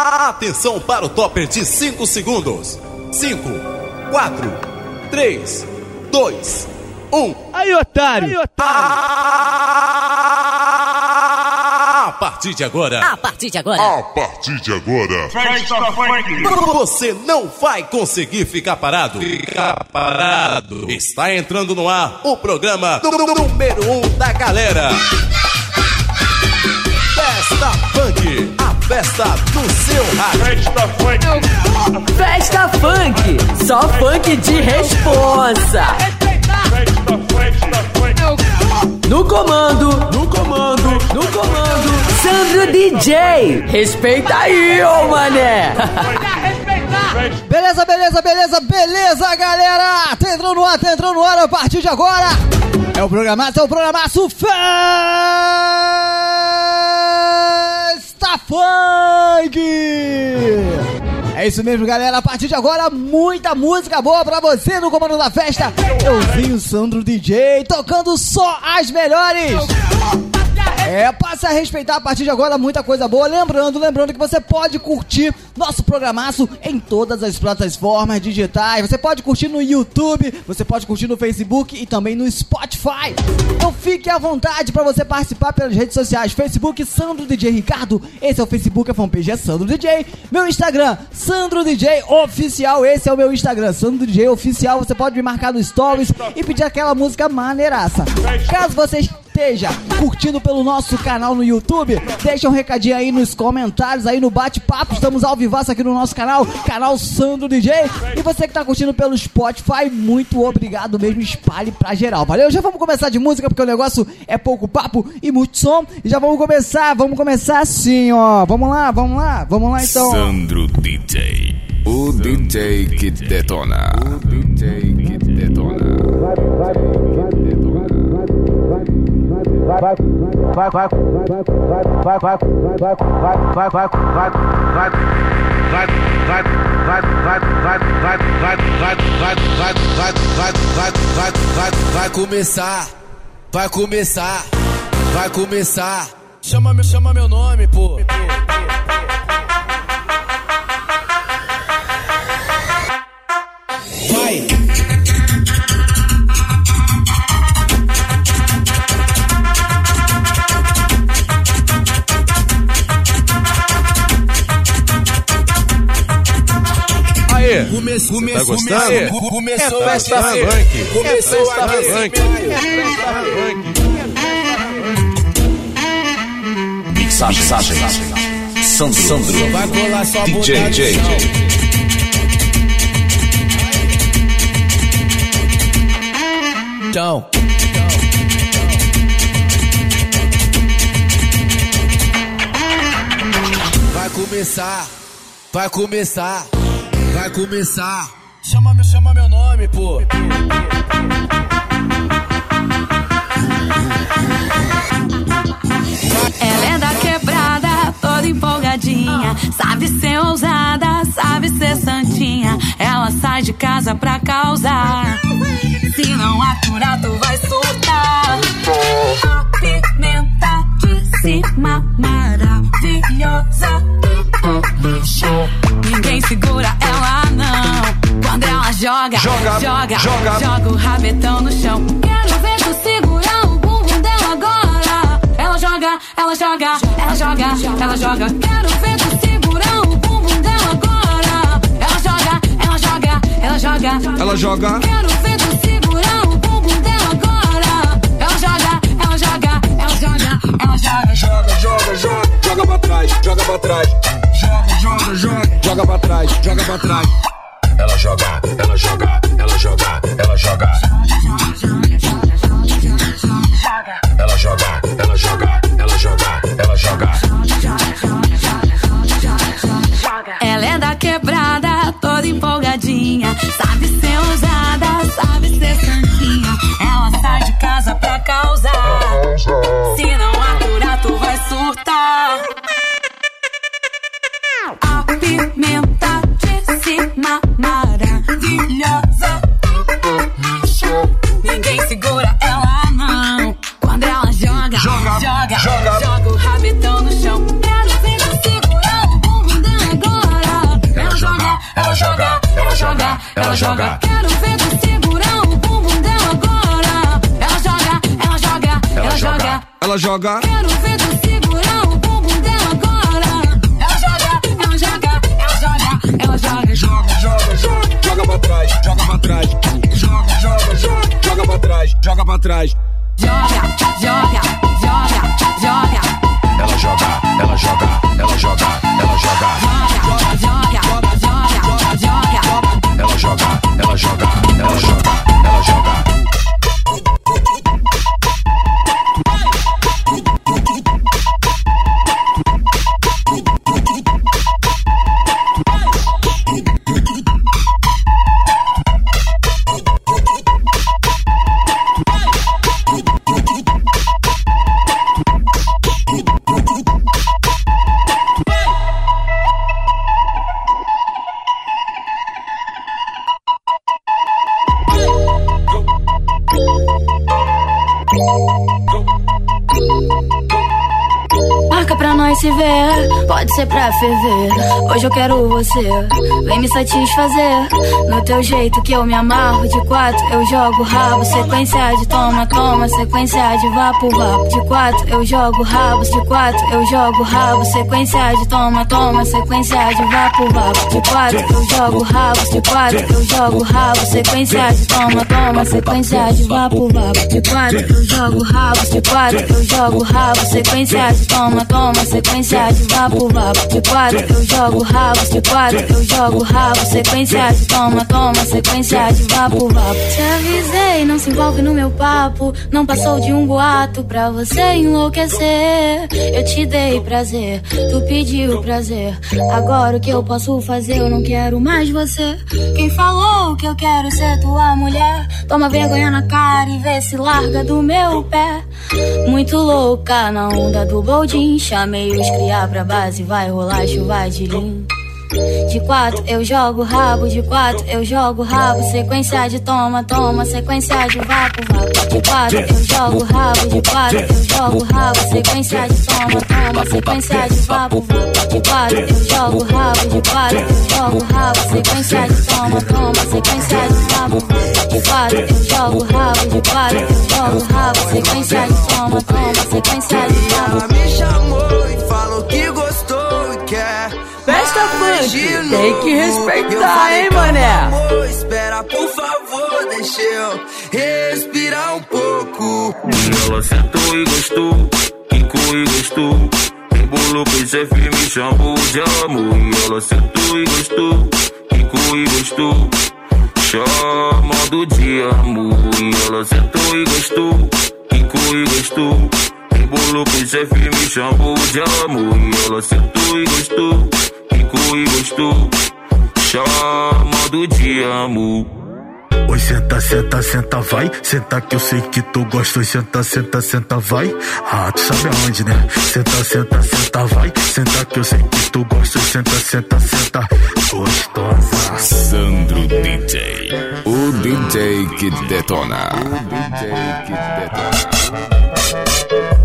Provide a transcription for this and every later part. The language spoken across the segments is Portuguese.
Atenção para o topper de 5 segundos. 5, 4, 3, 2, 1. Aí, otário! Aí, otário! A partir de agora. A partir de agora. A partir de agora. Você não vai conseguir ficar parado. Ficar parado. Está entrando no ar o programa número 1 um da galera. Festa Funk. A festa do seu rádio. Festa Funk, só funk de responsa. No comando, no comando, no comando, Sandro DJ. Respeita aí, ô mané. Beleza, beleza, beleza, beleza, galera! Tá entrando no ar, tá entrando no ar a partir de agora! É o programaço, é o programaço Festa Funk! É isso mesmo, galera. A partir de agora, muita música boa pra você no comando da festa. Eu vi o Sandro DJ tocando só as melhores. É, passe a respeitar a partir de agora muita coisa boa. Lembrando, lembrando que você pode curtir nosso programaço em todas as plataformas digitais. Você pode curtir no YouTube, você pode curtir no Facebook e também no Spotify. Então fique à vontade para você participar pelas redes sociais. Facebook Sandro DJ Ricardo. Esse é o Facebook, a fanpage é Sandro DJ. Meu Instagram, Sandro DJ Oficial. Esse é o meu Instagram, Sandro DJ Oficial. Você pode me marcar no Stories e pedir aquela música maneiraça. Caso você esteja curtindo pelo nosso canal no YouTube, deixa um recadinho aí nos comentários, aí no bate-papo. Estamos ao vivaço aqui no nosso canal, canal Sandro DJ. E você que tá curtindo pelo Spotify, muito obrigado mesmo. Espalhe pra geral, valeu? Já vamos começar de música, porque o negócio é pouco papo e muito som. E já vamos começar, vamos começar assim, ó. Vamos lá, vamos lá, vamos lá então. Sandro DJ. O DJ que detona. O DJ que detona. Vai, vai, vai, vai, vai, vai, vai, vai, vai, vai, vai, vai, vai, vai começar, vai começar, vai começar. Chama meu, chama meu nome, pô. Vai. Começou, tá começou, gostando? começou, começou É festa a funk. É Começou festa a funk. É festa funk. Mixagem. Sandro. Sandro. Vai colar sua DJ, DJ. Chão. Vai começar, vai começar, vai começar. Chama, meu- chama meu nome, pô. Ela é da quebrada, toda empolgadinha. Sabe ser ousada, sabe ser santinha. Ela sai de casa pra causar. Se não aturar, tu vai surtar. A pimenta de cima, maravilhosa. Ninguém segura ela, não. Quando ela joga, Joga, joga, joga. joga o rabetão no chão. Quero ver tu segurar o bumbum dela agora. Ela joga, ela joga, ela joga, ela joga. Quero ver tu segurar o bumbum dela agora. Ela joga, ela joga, ela joga. Ela joga. Quero ver tu segurar joga, ela joga. Joga, joga, joga, joga pra trás, joga pra trás. Joga, joga, joga, joga pra trás, joga pra trás. Ela joga, ela joga, ela joga, ela joga. Ela joga, ela joga, ela joga, ela joga. Ela é da quebrada, toda empolgadinha. Sabe ser ousada, sabe ser santinha. Ela sai de casa pra causar. Se não prima maravilhosa. Ninguém segura ela, não. Quando ela joga, joga, joga, joga, joga o rabetão no chão. Ela tenta segurar o bumbum dela agora. Ela joga, ela joga, ela joga, ela joga. Quero ver tu segurar o bumbum dela agora. Ela joga, ela joga, ela joga. Ela joga. Quero ver tu segurar. Trás, joga pra trás. Joga, joga, joga. Joga pra trás, joga pra trás. Joga, joga, joga, joga. Ela joga, ela joga, ela joga, ela joga. Joga, joga, joga, joga, joga. Ela joga, ela joga, ela joga, ela joga. Ser pra ferver. Hoje eu quero você, vem me satisfazer. No teu jeito que eu me amarro, de quatro eu jogo rabo. Sequência de toma, toma, sequência de vapo, vapo. De quatro eu jogo rabo, de quatro eu jogo rabo. Sequência de toma, toma, sequência de vapo, vapo. De quatro eu jogo rabo, de quatro eu jogo rabo. Sequência de toma, toma, sequência de vapo, vapo. De quatro eu jogo rabo, de quatro eu jogo rabo. Sequência de toma, toma, sequência de vapo, vapo. De quatro eu jogo rabo, de quatro eu jogo rabo. Sequência de toma, toma, sequência de vapo, vapo. Te avisei, não se envolve no meu papo. Não passou de um boato pra você enlouquecer. Eu te dei prazer, tu pediu prazer. Agora o que eu posso fazer? Eu não quero mais você. Quem falou que eu quero ser tua mulher? Toma vergonha na cara e vê se larga do meu pé. Muito louca na onda do boldin. Chamei os criar pra base, vai rolar chuva de lim. De quatro eu jogo rabo, de quatro eu jogo rabo. Sequência de toma, toma, sequência de vapo, vapo. De quatro eu jogo rabo, de quatro eu jogo rabo. Sequência de toma, toma, sequência de vapo, vapo. De quatro eu jogo rabo, de quatro eu jogo rabo. Sequência de toma, toma, sequência de vapo. De quatro eu jogo rabo, de quatro eu jogo rabo. Sequência de toma, toma, sequência de vapo. Ela me chamou e falou que gostou e quer. Festa funk, de tem que respeitar, hein, mané? amor, espera, por favor, deixa eu respirar um pouco. Ela sentou e gostou, quicou e gostou. Embolou com esse firme, chamou de amor. E ela sentou e gostou, quicou e gostou. Chamando de amor. E ela sentou e gostou, quicou e gostou. Embolou com esse firme, chamou de amor. E ela sentou e gostou, quicou e gostou. Chamando de amor. Oi, senta, senta, senta, vai. Senta que eu sei que tu gosta. Oi, senta, senta, senta, vai. Ah, tu sabe aonde, né? Senta, senta, senta, vai. Senta que eu sei que tu gosta. Oi, senta, senta, senta. Gostosa. Sandro DJ. O DJ que detona. O DJ que detona.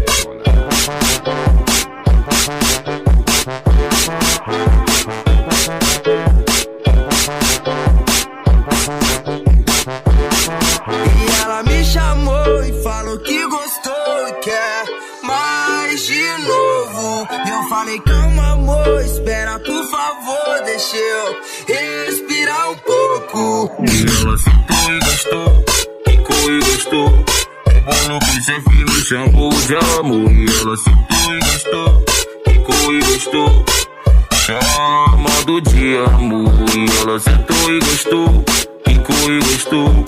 Ela sentou e gostou, quicou e gostou. Embolou com esse firme, chamou de amor. E ela sentou e gostou, quicou e gostou. Chamando de amor. Ela sentou e gostou, quicou e gostou.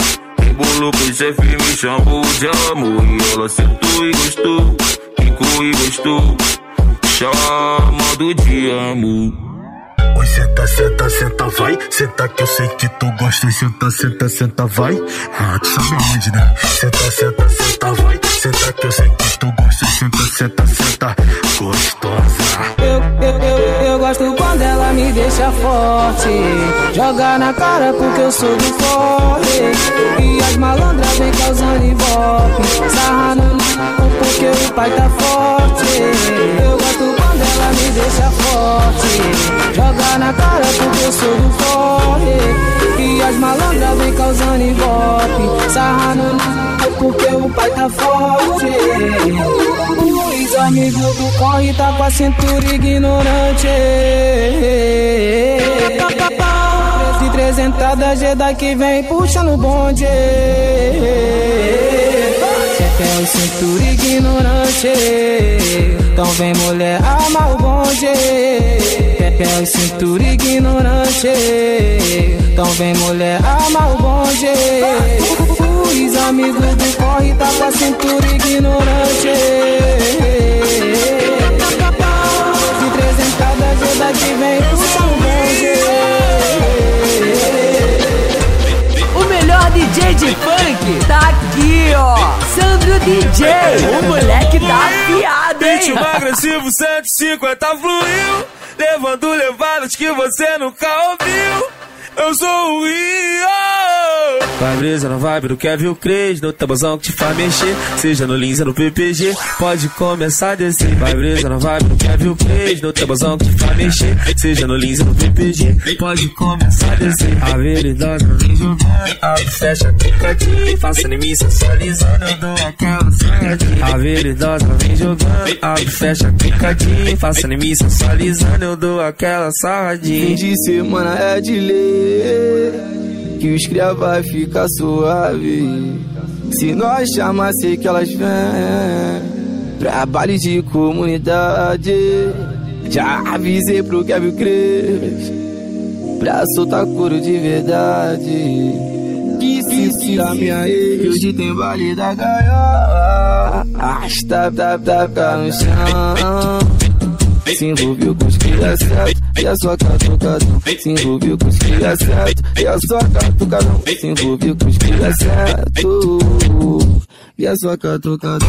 Embolou com esse firme, chamou de amor. E ela sentou e gostou, quicou e gostou. Chamando de amor. Oi, senta, senta, senta, vai. Senta que eu sei que tu gosta. Senta, senta, senta, vai. Ah, tu sabe né? Senta, senta, senta, vai. Senta que eu sei que tu gosta. Senta, senta, senta. Gostosa. Eu, eu, eu, eu gosto quando ela me deixa forte. Joga na cara porque eu sou do forte. E as malandras vem causando ibope. Sarra no porque o pai tá forte. Eu gosto quando ela me deixa forte. Joga na cara porque eu sou do forte. E as malandras vem causando ibope. Sarra no é porque o pai tá forte. Os amigos do corre tá com a cintura ignorante. De três entradas, G daqui vem puxando bonde. Cê tem cintura ignorante. Então vem mulher, ama o bonde. Pepe cintura ignorante. Então vem mulher, ama o bonde. Os amigos do corre tá com a cintura ignorante. De três entradas, G daqui vem puxando o bonde. O melhor DJ de funk tá aqui, ó. Sandro DJ, o moleque tá afiado, hein? Ritmo agressivo 150 fluiu, levando levadas que você nunca ouviu. Eu sou o Rio. Vai brisa na vibe do Kevin Cres, no tabuzão que te faz mexer. Seja no Lins ou no PPG, pode começar a descer. Vai brisa na vibe do Kevin Cres, no tabuzão que te faz mexer. Seja no Lins no PPG, pode começar a descer. A veridosa vem jogando, abre, fecha, picadinho. Faça em mim sensualizando, eu dou aquela saradinha. A veridosa vem jogando, abre, fecha, picadinho. Faça em mim sensualizando, eu dou aquela sarradinha. Fim de semana é de lei que os cria vai ficar suave. Se nós chamar, sei que elas vêm. Trabalho de comunidade. Já avisei pro Kevin Cres pra soltar couro de verdade. Que se tira minha ex, hoje tem baile da gaiola. Arrasta, tap, tap, no chão. Se envolveu com os dá certo E a sua catucadão. Se envolveu com os dá certo E a sua catucadão. Se envolveu com os dá certo E a sua catucadão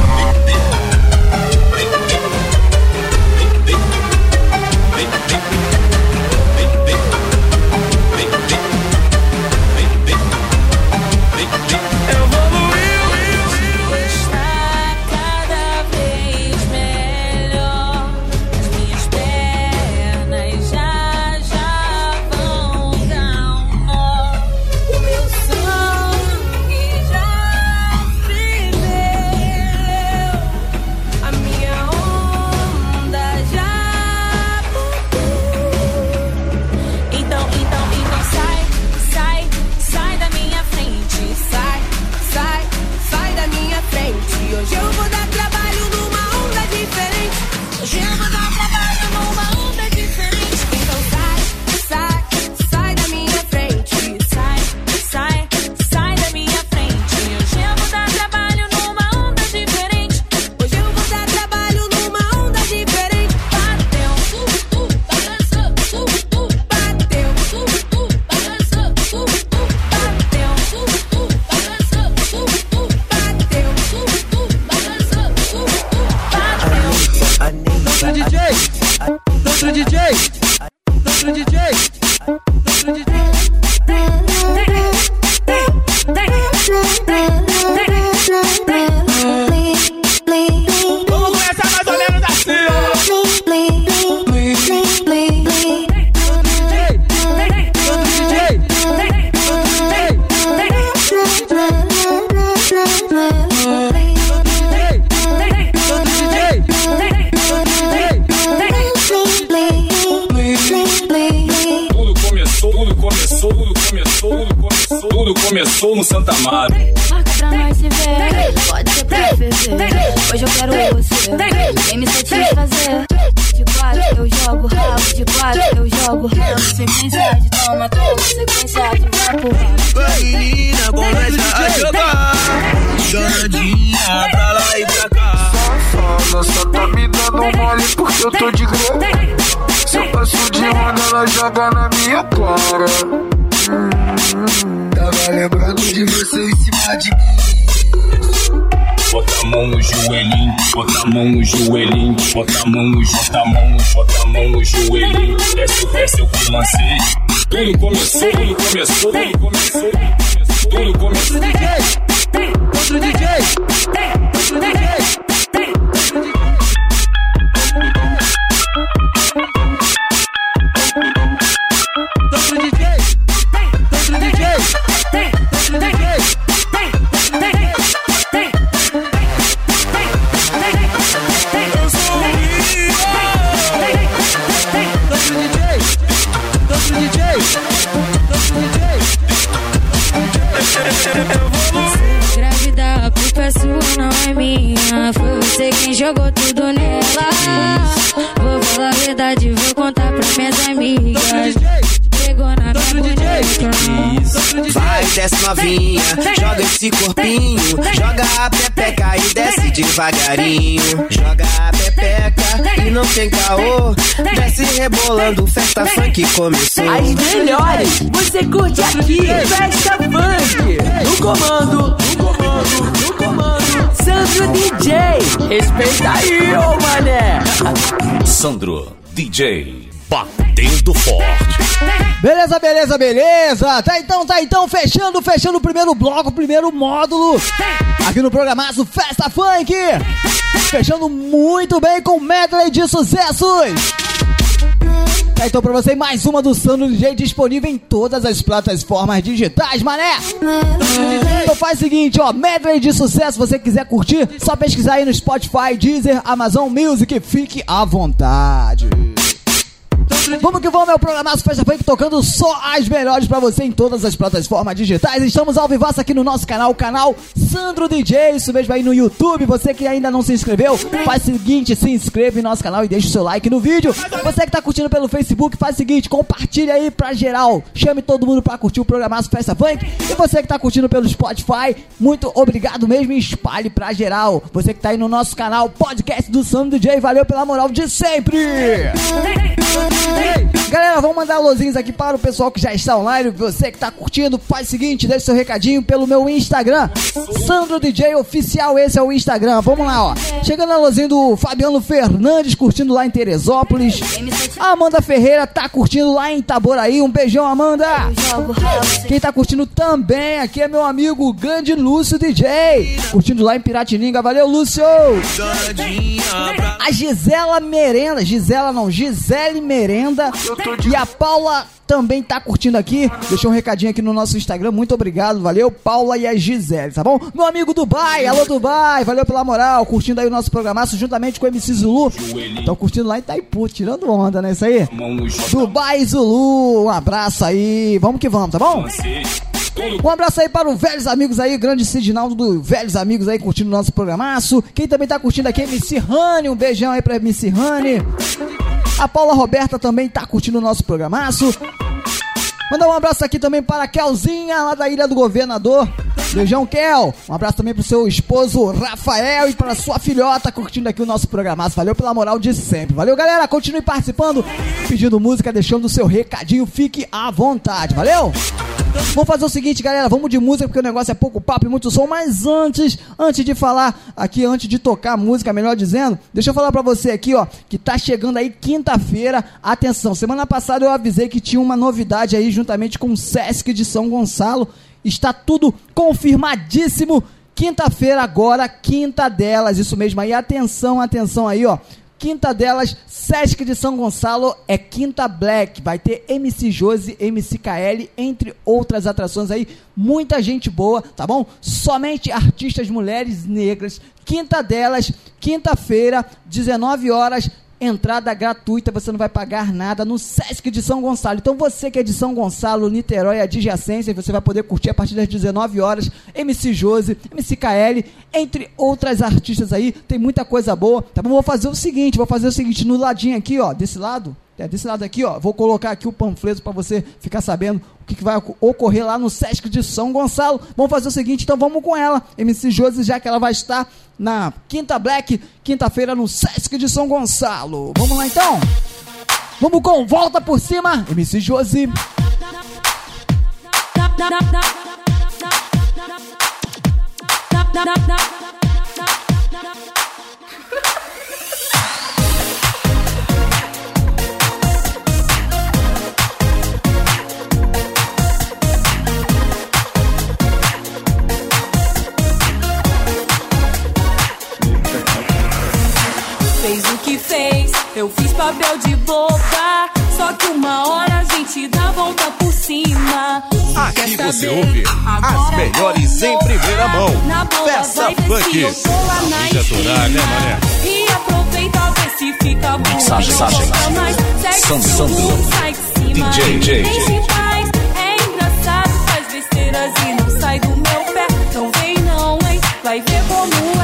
Tudo começou, tudo começou, tudo começou, tudo começou. Outro DJ, outro DJ. Desce novinha, joga esse corpinho. Joga a pepeca e desce devagarinho. Joga a pepeca e não tem caô. Desce rebolando, festa funk começou. As melhores, você curte aqui, Festa Funk. No comando, no comando, no comando. Sandro DJ, respeita aí, ô mané. Sandro DJ batendo forte. Beleza, beleza, beleza. Tá então, tá então, fechando, fechando o primeiro bloco, o primeiro módulo. Aqui no programaço Festa Funk. Fechando muito bem com medley de sucessos. Tá então pra você mais uma do Sandro DJ disponível em todas as plataformas digitais, mané. Então faz o seguinte, ó, medley de sucesso, se você quiser curtir, só pesquisar aí no Spotify, Deezer, Amazon Music, fique à vontade. Vamos que vamos, é o programaço Festa Funk tocando só as melhores pra você em todas as plataformas digitais. Estamos ao vivaço aqui no nosso canal, o canal Sandro DJ, isso mesmo aí no YouTube. Você que ainda não se inscreveu, faz o seguinte, se inscreve no nosso canal e deixa o seu like no vídeo. Você que tá curtindo pelo Facebook, faz o seguinte, compartilha aí pra geral. Chame todo mundo pra curtir o programaço Festa Funk. E você que tá curtindo pelo Spotify, muito obrigado mesmo e espalhe pra geral. Você que tá aí no nosso canal Podcast do Sandro DJ, valeu pela moral de sempre. Galera, vamos mandar alôzinhos aqui para o pessoal que já está online. Você que está curtindo, faz o seguinte, deixa seu recadinho pelo meu Instagram. Sandro DJ Oficial, esse é o Instagram. Vamos lá, ó. Chegando alôzinho do Fabiano Fernandes, curtindo lá em Teresópolis. A Amanda Ferreira tá curtindo lá em Itaboraí. Um beijão, Amanda. Quem tá curtindo também aqui é meu amigo grande Lúcio DJ. Curtindo lá em Piratininga. Valeu, Lúcio. A Gisela Merenda, Gisela não, Gisele Merenda e a Paula também tá curtindo aqui. Deixou um recadinho aqui no nosso Instagram. Muito obrigado, valeu, Paula e a Gisele, tá bom? Meu amigo Dubai, alô Dubai, valeu pela moral, curtindo aí o nosso programaço juntamente com o MC Zulu. Estão curtindo lá em Itaipu, tirando onda, né? Isso aí? Dubai Zulu, um abraço aí. Vamos que vamos, tá bom? Um abraço aí para os velhos amigos aí, grande Sidinaldo do Velhos Amigos aí, curtindo o nosso programaço. Quem também tá curtindo aqui é MC Rani, um beijão aí pra MC Rani. A Paula Roberta também tá curtindo o nosso programaço. Mandar um abraço aqui também para a Kelzinha, lá da Ilha do Governador. Beijão, Kel. Um abraço também pro seu esposo Rafael e para sua filhota curtindo aqui o nosso programaço. Valeu pela moral de sempre. Valeu, galera. Continue participando, pedindo música, deixando o seu recadinho. Fique à vontade. Valeu? Vamos fazer o seguinte, galera, vamos de música porque o negócio é pouco papo e muito som, mas antes, antes de falar aqui, antes de tocar música, melhor dizendo, deixa eu falar pra você aqui, ó, que tá chegando aí quinta-feira, atenção, semana passada eu avisei que tinha uma novidade aí juntamente com o Sesc de São Gonçalo, está tudo confirmadíssimo, quinta-feira agora, quinta delas, isso mesmo aí, atenção, atenção aí, ó, Quinta delas, Sesc de São Gonçalo é Quinta Black. Vai ter MC Josi, MC KL, entre outras atrações aí. Muita gente boa, tá bom? Somente artistas mulheres negras. Quinta delas, quinta-feira, 19 horas. Entrada gratuita, você não vai pagar nada no Sesc de São Gonçalo. Então você que é de São Gonçalo, Niterói, adjacência, você vai poder curtir a partir das 19 horas. MC Josi, MC KL, entre outras artistas aí. Tem muita coisa boa. Tá bom? Vou fazer o seguinte, vou fazer o seguinte, no ladinho aqui, ó, desse lado, é, desse lado aqui, ó, vou colocar aqui o panfleto para você ficar sabendo o que, vai ocorrer lá no Sesc de São Gonçalo. Vamos fazer o seguinte, então vamos com ela, MC Josi, já que ela vai estar na Quinta Black, quinta-feira no Sesc de São Gonçalo. Vamos lá então? Vamos com Volta por Cima, MC Josi. Que fez, eu fiz papel de boba. Só que uma hora a gente dá a volta por cima. Aqui você ouve as melhores em primeira mão. Na boa, Festa vai ver Funk. se eu tô lá na Mídia né, mané? E aproveita, vê se fica bom. Mixagem, mixagem. mais. Segue Sandro, o Sandro. bumbum, sai de cima. DJ, DJ. Em paz, é engraçado, faz besteiras e não sai do meu pé. Não vem não, hein, vai ver como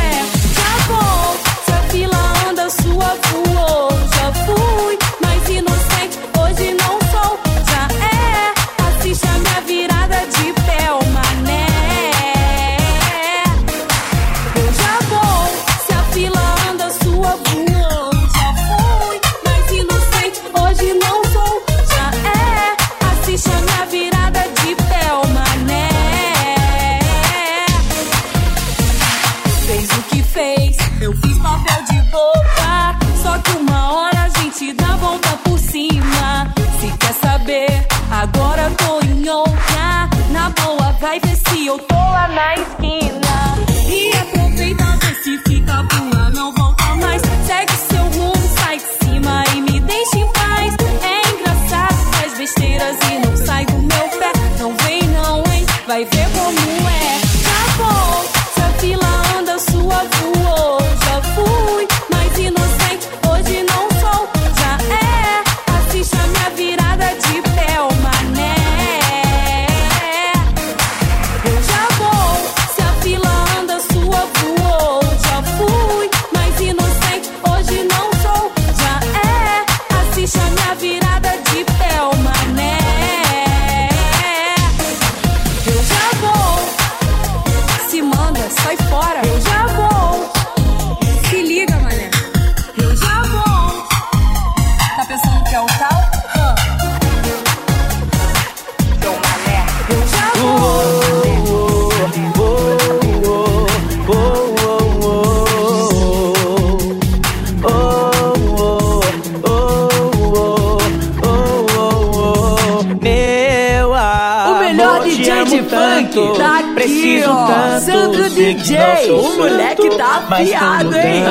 sei que DJ, não sou o moleque tá afiado, hein?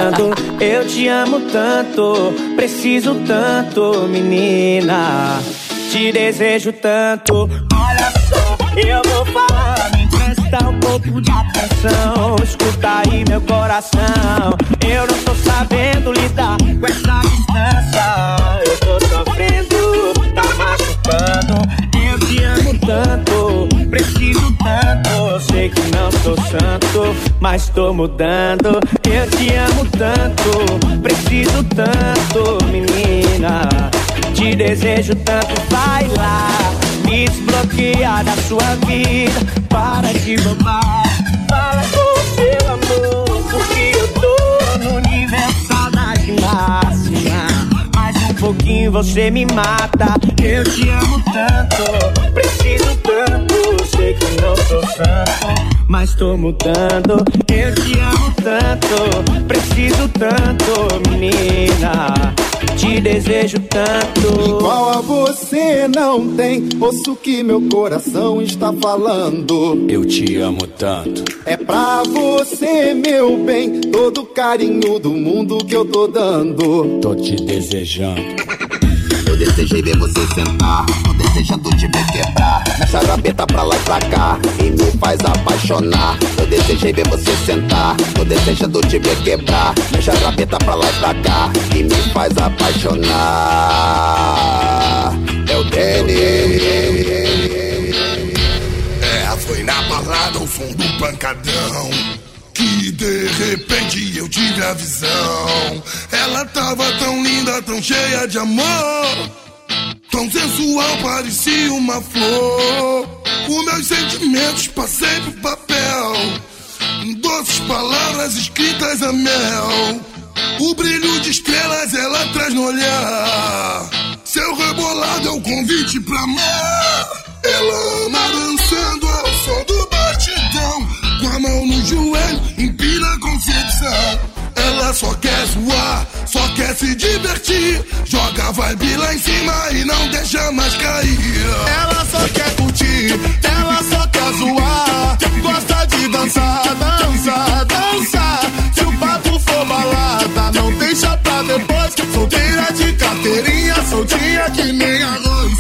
Eu te amo tanto, preciso tanto, menina. Te desejo tanto. Olha só, eu vou falar, me presta um pouco de atenção. Escuta aí meu coração. Eu não tô sabendo lidar com essa distância. Mas tô mudando. Eu te amo tanto, preciso tanto, menina. Te desejo tanto, vai lá. Me desbloquear da sua vida. Para de bobar. Fala com seu amor, porque eu tô no nível saudade máxima. Mais um pouquinho você me mata. Eu te amo tanto, preciso tanto. Sei que não sou santo, mas tô mudando. Eu te amo tanto, preciso tanto, menina. Te desejo tanto. Igual a você não tem osso que meu coração está falando. Eu te amo tanto. É pra você, meu bem, todo o carinho do mundo que eu tô dando. Tô te desejando. Desejei ver você sentar, tô desejando te ver quebrar. Nessa rabeta pra lá e pra cá, e me faz apaixonar. Eu desejei ver você sentar, tô desejando te ver quebrar. Nessa rabeta pra lá e pra cá, e me faz apaixonar. É o Danny. É, foi na balada o som do pancadão. Que de repente eu tive a visão. Ela tava tão linda, tão cheia de amor. Tão sensual, parecia uma flor. Os meus sentimentos passei pro papel. Doces palavras escritas a mel. O brilho de estrelas ela traz no olhar. Seu rebolado é o convite pra amar. Ela ama dançando ao som do mão no joelho, empina a concepção. Ela só quer zoar, só quer se divertir. Joga vibe lá em cima e não deixa mais cair. Ela só quer curtir, ela só quer zoar. Gosta de dançar, dançar, dançar. Se o papo for balada, não deixa pra depois. Solteira de carteirinha, soltinha que nem arroz.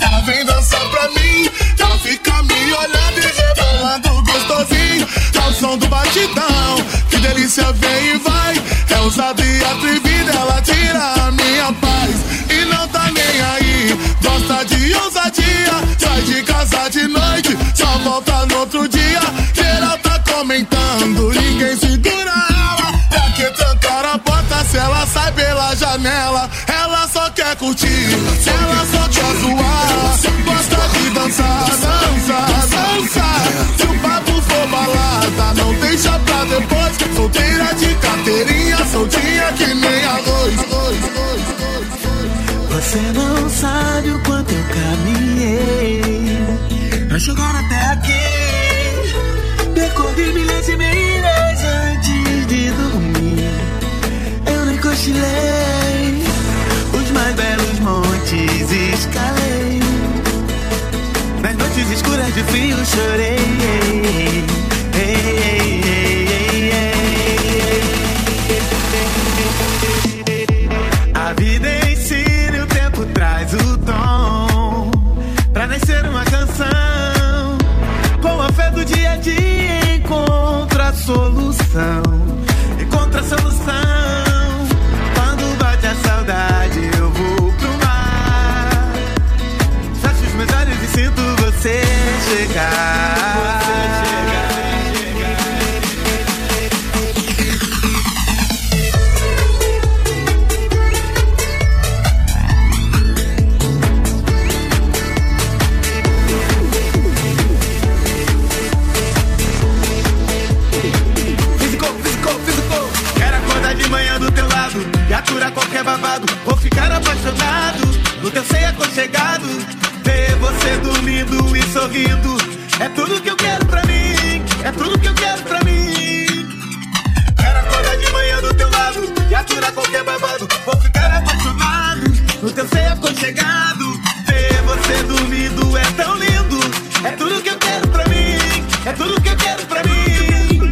Ela vem dançar pra mim. Ela fica me olhando e rebolando gostosinho. Ao som do batidão, que delícia vem e vai. É ousada e atrevida, ela tira a minha paz. E não tá nem aí, gosta de ousadia. Sai de casa de noite, só volta no outro dia. Geral tá comentando, ninguém segura ela. Pra que trancar a porta se ela sai pela janela? curtir, se ela só quer zoar, gosta de dançar, dança, dança. Se o papo for balada, não deixa pra depois. Solteira de carteirinha, soltinha que nem arroz. Você não sabe o quanto eu caminhei pra chegar até aqui. Percorri milhas e milhas antes de dormir. Eu nem cochilei. shouldn't sorrindo. É tudo que eu quero pra mim, é tudo que eu quero pra mim. Quero acordar de manhã do teu lado e aturar qualquer babado. Vou ficar apaixonado, no teu ser aconchegado. Ver você dormindo é tão lindo. É tudo que eu quero pra mim, é tudo que eu quero pra mim.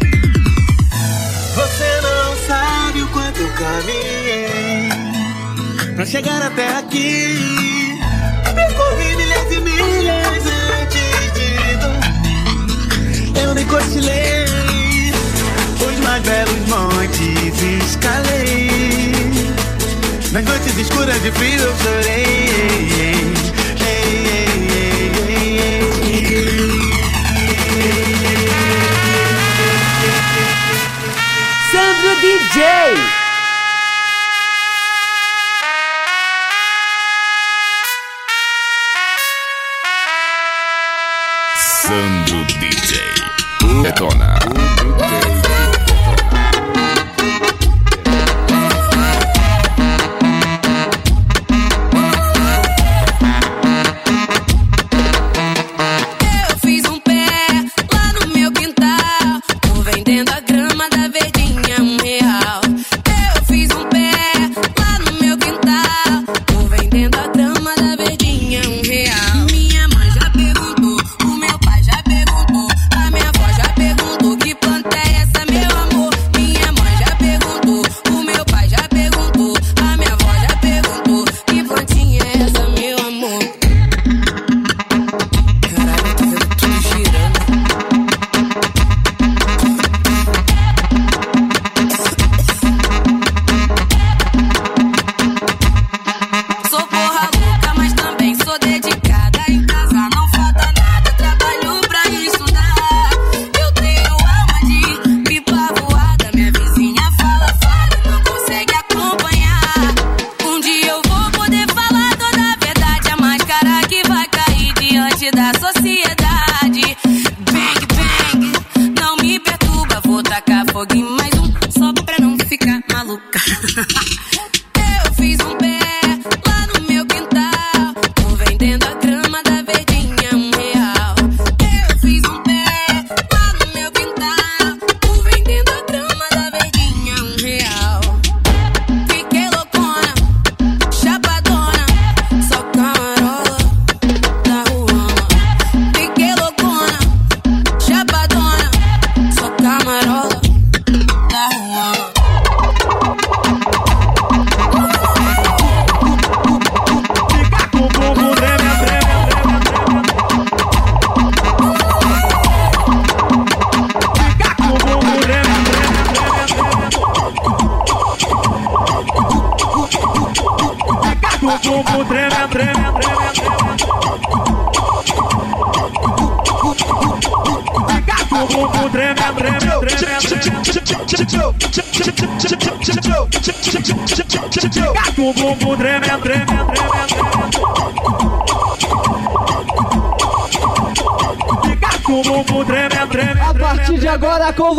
Você não sabe o quanto eu caminhei pra chegar até aqui. cochilei, os mais belos montes escalei. Nas noites escuras de frio eu chorei. Sandro DJ. Sandro. Reggaetona.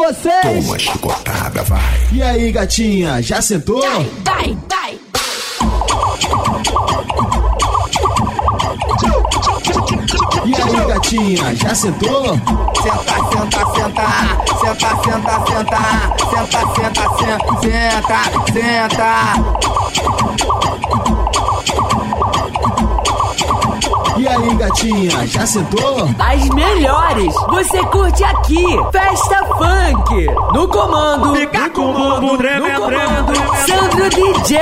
vocês. Toma chicotada, vai. E aí, gatinha, já sentou? Vai, vai, vai. E aí, gatinha, já sentou? Senta, senta, senta, senta, senta, senta, senta, senta, senta, senta, senta. E aí, gatinha, já sentou? As melhores você curte aqui. Festa Funk. No comando. Fica com o bumbum tremendo, no comando. Sandro DJ.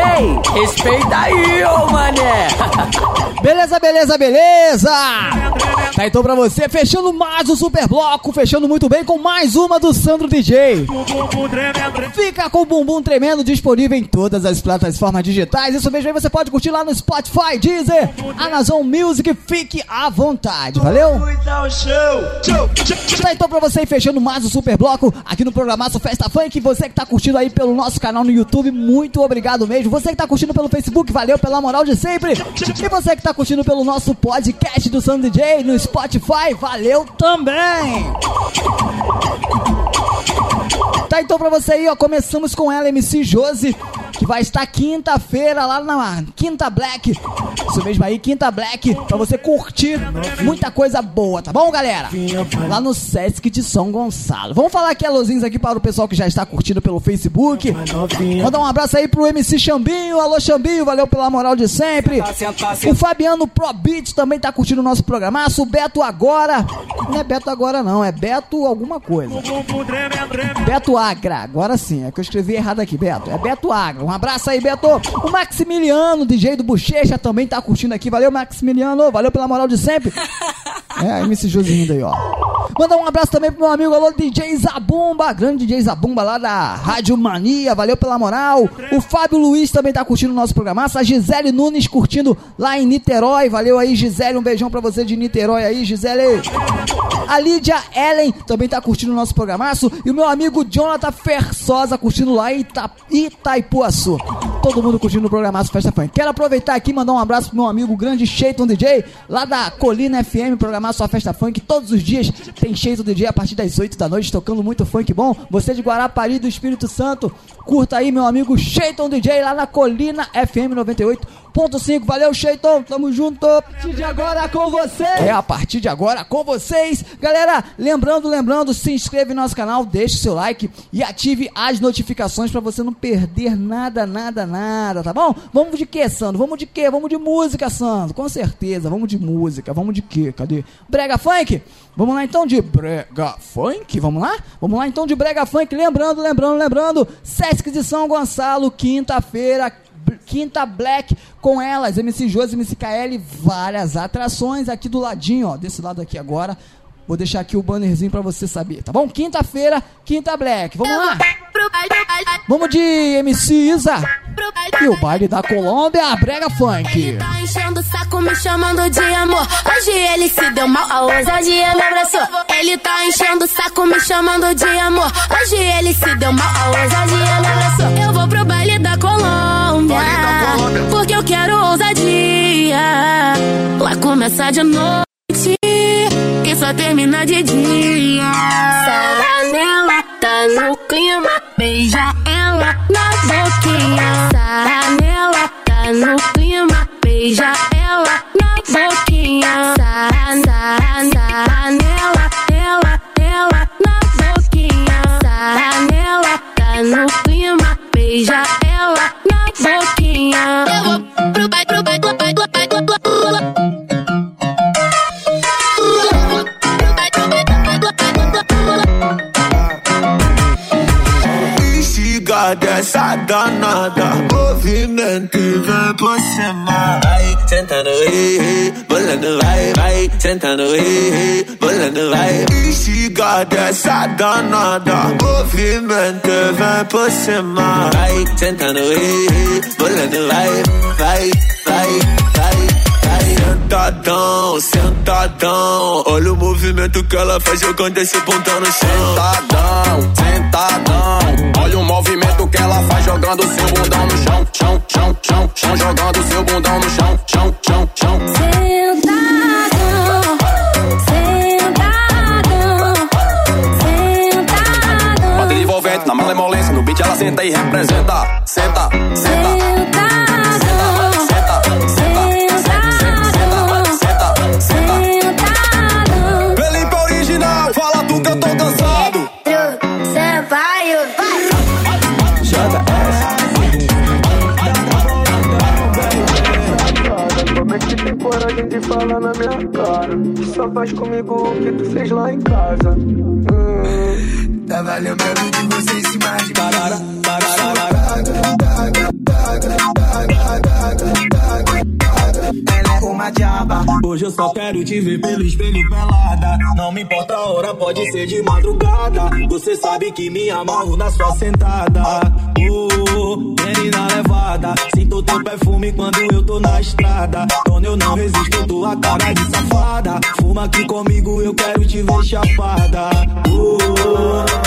Respeita aí, ô mané. Beleza, beleza, beleza! Tá então pra você, fechando mais o Super Bloco, fechando muito bem com mais uma do Sandro DJ. Fica com o bumbum tremendo disponível em todas as plataformas digitais. Isso mesmo aí você pode curtir lá no Spotify, Deezer, Amazon Music, fique à vontade, valeu? Tá então pra você fechando mais o Super Bloco aqui no programaço Festa Funk. Você que tá curtindo aí pelo nosso canal no YouTube, muito obrigado mesmo. Você que tá curtindo pelo Facebook, valeu pela moral de sempre. E você que tá curtindo pelo nosso podcast do Sandro DJ no Spotify, valeu também. Tá então pra você aí, ó, começamos com ela, MC Josi, que vai estar quinta-feira lá na Quinta Black. Isso mesmo aí, Quinta Black, pra você curtir muita coisa boa, tá bom, galera? Lá no Sesc de São Gonçalo. Vamos falar aqui alôzinhos aqui para o pessoal que já está curtindo pelo Facebook. Mandar um abraço aí pro MC Xambinho. Alô, Xambinho, valeu pela moral de sempre. O Fabiano Pro Beat também tá curtindo o nosso programaço. O Beto Agora. Não é Beto Agora, não, é Beto alguma coisa. Beto Agra, agora sim, é que eu escrevi errado aqui, Beto. É Beto Agra. Um abraço aí, Beto. O Maximiliano, DJ do Bochecha, também tá curtindo aqui. Valeu, Maximiliano. Valeu pela moral de sempre. É, MC Josindo aí, ó. Mandar um abraço também pro meu amigo alô, DJ Zabumba, grande DJ Zabumba lá da Rádio Mania, valeu pela moral. O Fábio Luiz também tá curtindo o nosso programaço. A Gisele Nunes curtindo lá em Niterói, valeu aí, Gisele. Um beijão pra você de Niterói aí, Gisele. A Lídia Ellen também tá curtindo o nosso programaço. E o meu amigo Jonathan Fersosa curtindo lá em Ita Itaipuaçu. Todo mundo curtindo o programaço Festa Funk. Quero aproveitar aqui e mandar um abraço pro meu amigo grande Sheiton DJ, lá da Colina FM, programaço Festa Funk. Todos os dias tem Sheiton DJ a partir das 8 da noite, tocando muito funk bom. Você de Guarapari do Espírito Santo, curta aí meu amigo Sheiton DJ lá na Colina FM 98.5. Valeu, Sheiton, tamo junto. A partir de agora com você. É, a partir de agora com vocês. Galera, lembrando, lembrando, se inscreve no nosso canal, deixe seu like e ative as notificações pra você não perder nada, nada, nada, tá bom? Vamos de quê, Sandro? Vamos de quê? Vamos de música, Sandro. Com certeza, vamos de música. Vamos de quê? Cadê? Brega Funk? Vamos lá então de Brega Funk? Vamos lá? Vamos lá então de Brega Funk. Lembrando, lembrando, lembrando, Sesc de São Gonçalo, quinta-feira, Quinta Black com elas, MC Josi, MC KL, várias atrações aqui do ladinho, ó, desse lado aqui agora. Vou deixar aqui o bannerzinho pra você saber, tá bom? Quinta-feira, Quinta Black. Vamos lá? Vamos de MC Isa. E o baile da Colômbia, Brega Funk. Tá enchendo o saco, me chamando de amor. Hoje ele se deu mal, a ousadia me abraçou. Ele tá enchendo o saco, me chamando de amor. Hoje ele se deu mal, a ousadia me abraçou. Eu vou pro baile da Colômbia, porque eu quero ousadia. Lá começa de noite e só termina de dia. Sarra nela, tá no clima, beija ela na boquinha. Sarra nela, tá no clima, beija ela na boquinha. Sarra, sarra, sarra nela, ela, ela na boquinha. Sarra nela, tá no clima, beija ela na boquinha. Eu vou pro bai, pro bai, Instiga dessa danada Movimento vem por cima Vai, sentando, ei, ei Bolando, vai, vai Sentando, ei, ei Bolando, vai. Instiga dessa danada. Movimento vem por cima Vai, sentando, ei, ei Bolando, vai, vai, vai, vai Sentadão, sentadão. Olha o movimento que ela faz jogando esse pontão no chão. Sentadão, sentadão. Olha o movimento que ela faz jogando seu bundão no chão Chão, chão, chão, chão Jogando seu bundão no chão Chão, chão, chão. Sentadão, sentadão, sentadão. Bota envolvente na malemolência No beat ela senta e representa. Senta, senta cara. Só faz comigo o que tu fez lá em casa. Hum. Tava lembrando de você em cima de Ela é uma diaba. Hoje eu só quero te ver pelo espelho pelada. Não me importa a hora, pode ser de madrugada. Você sabe que me amarro na sua sentada. Oh, menina levada. Sinto teu perfume quando eu tô na estrada. Quando eu não resisto, tua cara de safada. Fuma aqui comigo, eu quero te ver chapada. Oh,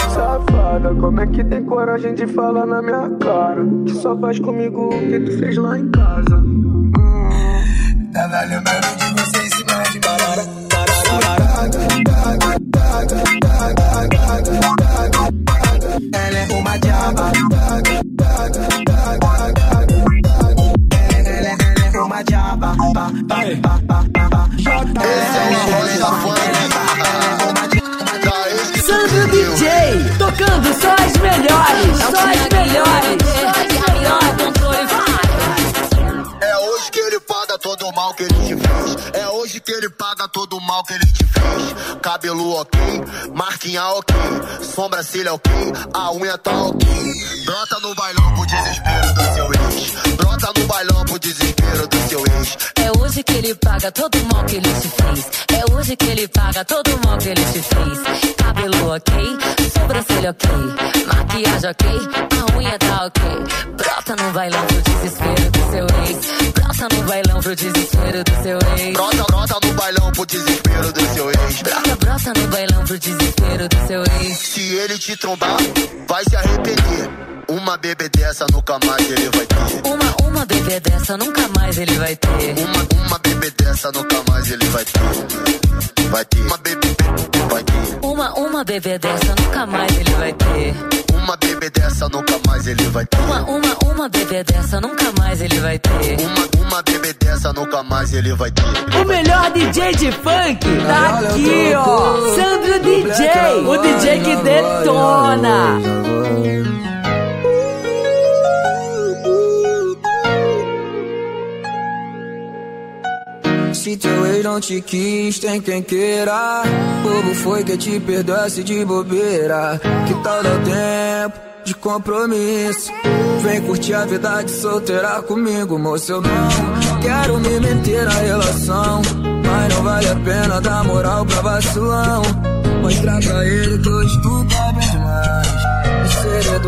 safada, como é que tem coragem de falar na minha cara? Que só faz comigo o que tu fez lá em casa. Tava lembrando de Esse é o rolê da Sandro DJ, tocando só as melhores, só as melhores, só as melhores. É hoje que ele paga todo o mal que ele te fez. É hoje que ele paga todo o mal que ele te fez. Cabelo ok, marquinha ok, sobrancelha ok, a unha tá ok. Brota no bailão pro desespero do seu ex. Brota no bailão pro desespero hoje que ele paga todo o mal que ele te fez. É hoje que ele paga todo o mal que ele te fez. Cabelo ok, sobrancelha ok, maquiagem ok, a unha tá ok. Brota no bailão pro desespero do seu ex. Brota no bailão pro desespero do seu ex. Brota, brota bailão pro desespero do seu ex. Brota no bailão pro desespero do seu ex. Se ele te trombar, vai se arrepender. Uma bebê dessa nunca mais ele vai ter. Uma, uma bebê dessa nunca mais ele vai ter. Uma, uma bebê dessa nunca mais ele vai ter. Vai ter. Uma bebê, vai ter. Uma, uma bebê dessa nunca mais ele vai ter. Uma bebê dessa nunca mais ele vai ter. Uma, uma, uma bebê dessa nunca mais ele vai ter. Uma, uma bebê dessa nunca mais ele vai ter. O melhor DJ de funk tá aqui, ó. Sandro DJ, o DJ que detona. Se teu ex não te quis, tem quem queira. Bobo foi que te perdoasse de bobeira. Que tal dar tempo de compromisso? Vem curtir a vida de solteira comigo, moço. Eu não quero me meter na relação. Mas não vale a pena dar moral pra vacilão. Mostrar pra ele que hoje tu tá bem demais. Seria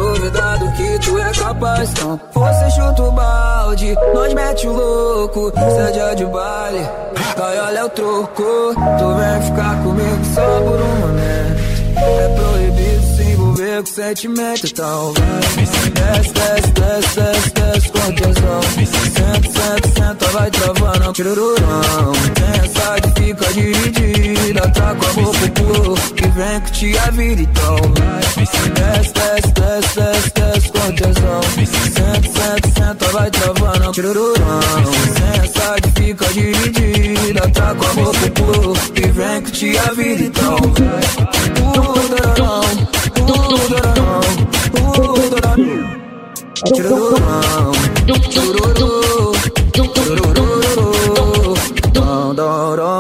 duvidado que tu é capaz. Não, você chuta o balde, nós mete o louco. Seja de baile, vai olha o troco. Tu vem ficar comigo só por um momento. É proibido com sentimento, então vai. Desce, desce, desce, desce, desce com tesão. Senta, senta, senta, vai travando, tirururão. Essa de fica dividida, tá com a boca pro que vem curtir a vida, então vai. Desce, desce, desce, desce, desce com tesão. Senta, senta, senta, vai travando, tirururão. Essa de fica dividida, tá com a boca pro que vem curtir a vida, então vai.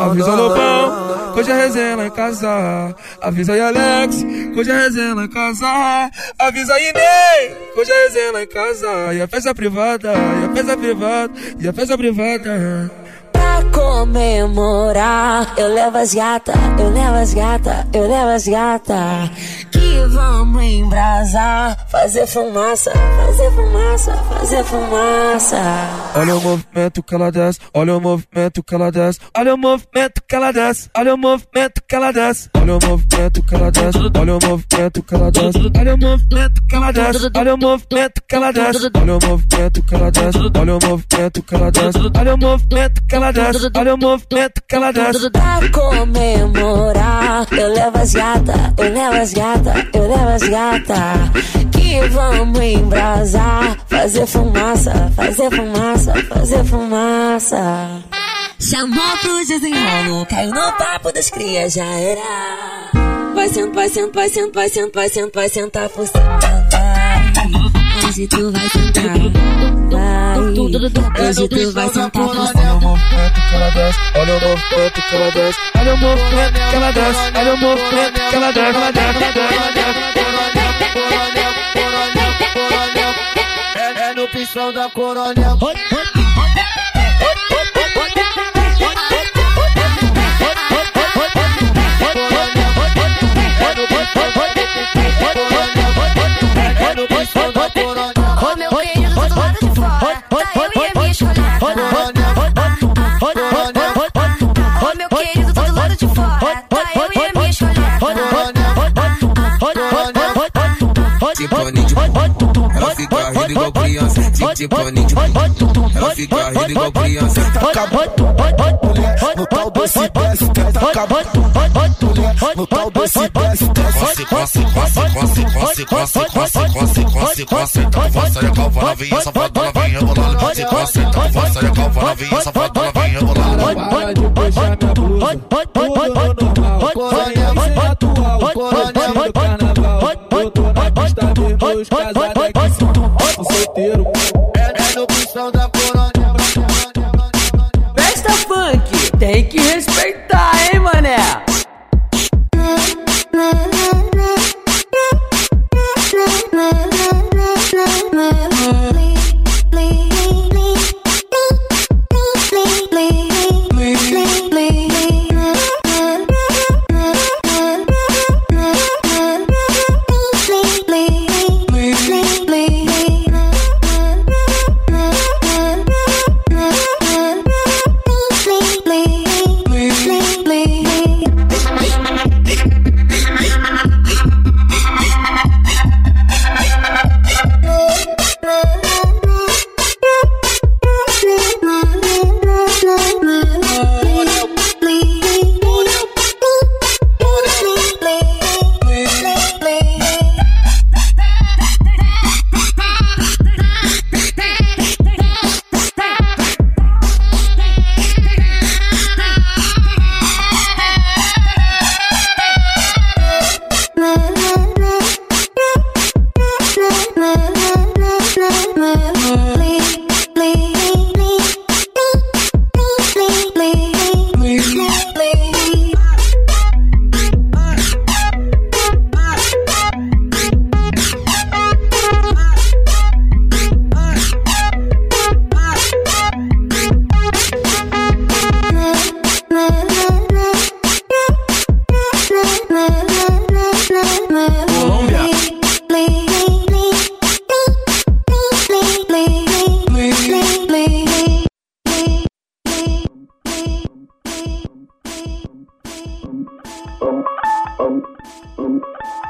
Avisa Lobão, que hoje é resenha lá em casa. Avisa aí Alex, hoje é resenha lá em casa. Avisa aí Ney, hoje é resenha lá em casa. E a festa privada, e a festa privada, e a festa privada. Pra comemorar, eu levo as gata, eu levo as gata, eu levo as gata. Que vamos embrasar, fazer fumaça, fazer fumaça, fazer fumaça. Olha o movimento que ela desce, olha o movimento que ela desce, olha o movimento que ela desce, olha o movimento que ela desce, olha o movimento que ela desce, olha o movimento que ela desce, olha o movimento que ela desce, olha o movimento que ela desce, olha o movimento que ela desce, olha o movimento que ela desce, olha o movimento que ela desce, olha o movimento que ela desce. Pra comemorar, eu levo as gata, eu levo as gata, eu levo as gata. Que vamos embrasar, fazer fumaça, fazer fumaça, fazer fumaça. Chamou pro desenrolo, caiu no papo das crias, já era. Vai sendo, vai sendo, vai sendo, vai sendo, vai sendo, vai sentar vai. Hoje tu vai sentar, vai. Hoje tu vai sentar. Olha o movimento que ela desce, olha o movimento que ela desce, olha o movimento que ela desce, olha o movimento que ela desce, ela desce, ela desce. É no pichão da coronel. De fora. Tá eu e a minha escolhada. Ô meu querido, tô do lado de fora. Tá eu e a minha escolhada. Tipo de ela fica rindo igual criança. Tipo de ela fica rindo igual criança. No tal desse acabou. No tal desse desce, desce. Cosse, cosse, cosse, cosse, cosse, cosse, cosse, cosse, cosse, então força e a calva novinha, safada novinha, rebolando. Cosse, cosse, então força e a calva novinha, safada novinha, rebolando. Para de puxar tudo normal. Coronel é atual, coronel do carnaval. Eu tô na pista, vivo os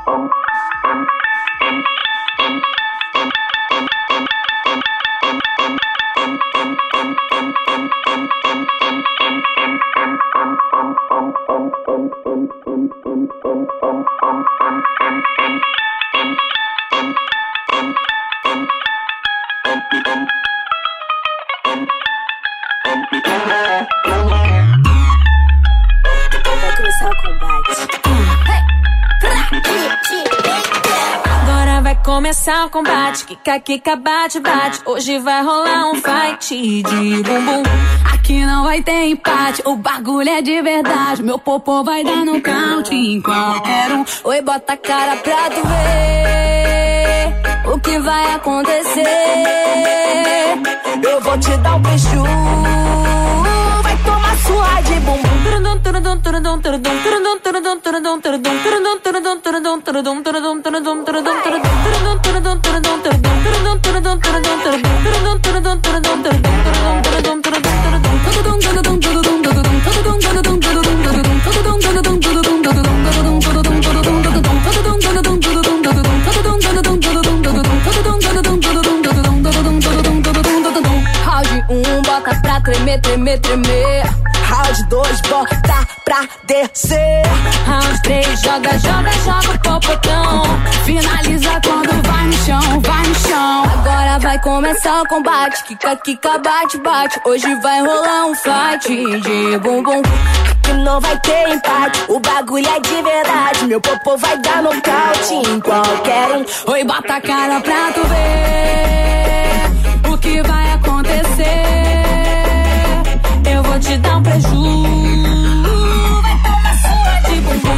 Um, um, um. Combate. Kika, kika, bate, bate. Hoje vai rolar um fight de bumbum. Aqui não vai ter empate. O bagulho é de verdade. Meu popô vai dar no count em qualquer um. Oi, bota a cara pra tu ver o que vai acontecer. Eu vou te dar um beijo. Vai tomar sua de bumbum. Começar o combate. Kika, kika, bate, bate. Hoje vai rolar um fight de bumbum. Que não vai ter empate. O bagulho é de verdade. Meu popô vai dar nocaute em qualquer um. Oi, bota a cara pra tu ver o que vai acontecer. Eu vou te dar um prejuízo.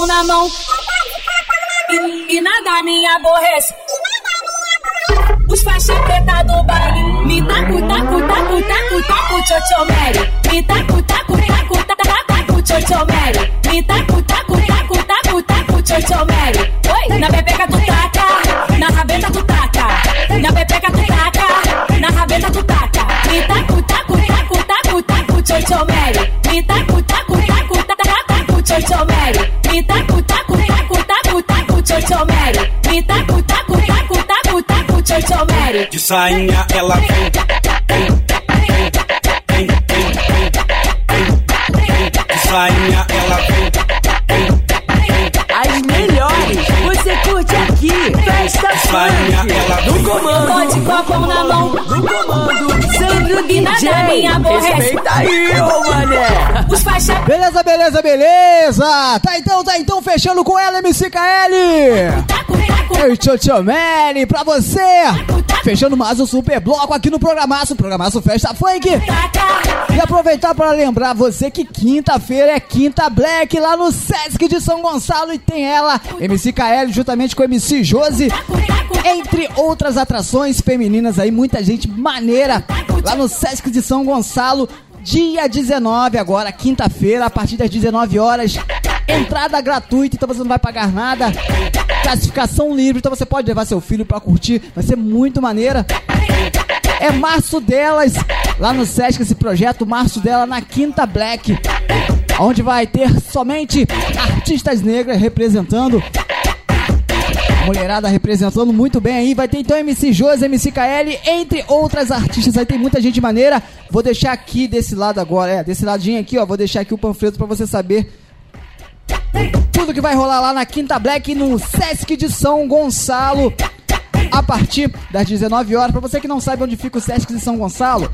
copão na mão. E, e nada me aborrece. Os faixa preta do baile Me taco, taco, taco, taco, taco, tchotchô Mary Me taco, taco, taco, taco, taco, tchotchô Mary Me taco, taco, taco, taco, taco, tchotchô Mary Oi, na pepeca tu taca Na rabeta tu taca Na pepeca tu taca Na rabeta tu taca Me taco, taco, taco, taco, taco, tchotchô Mary Me taco, taco, Me taco, taco, taco, taco, taco, Mary. Me taco, taco, taco, taco, taco, Mary. De sainha ela vem. De sainha ela vem, aqui. Festa ela Funk. No comando. Pode copão na mão. No comando. Sandro E nada me DJ. aborrece. Respeita aí, ô mané. Os faixa Beleza, beleza, beleza! Tá então, tá então, fechando com ela, MCKL! Eu Tchotchô Mary, pra você! Fechando mais um super bloco aqui no Programaço, Programaço Festa Funk! E aproveitar para lembrar você que quinta-feira é Quinta Black lá no Sesc de São Gonçalo e tem ela, MCKL, juntamente com MC Josi, entre outras atrações femininas aí, muita gente maneira lá no Sesc de São Gonçalo. Dia 19 agora, quinta-feira, a partir das 19 horas. Entrada gratuita, então você não vai pagar nada. Classificação livre, então você pode levar seu filho pra curtir. Vai ser muito maneira. É Março Delas, lá no Sesc, esse projeto Março Dela na Quinta Black. Onde vai ter somente artistas negras representando. Mulherada representando muito bem aí. Vai ter então MC Josi, MC KL, entre outras artistas. Aí tem muita gente maneira. Vou deixar aqui desse lado agora, é, desse ladinho aqui, ó. Vou deixar aqui o panfleto pra você saber tudo que vai rolar lá na Quinta Black no Sesc de São Gonçalo. A partir das 19 horas. Pra você que não sabe onde fica o Sesc de São Gonçalo,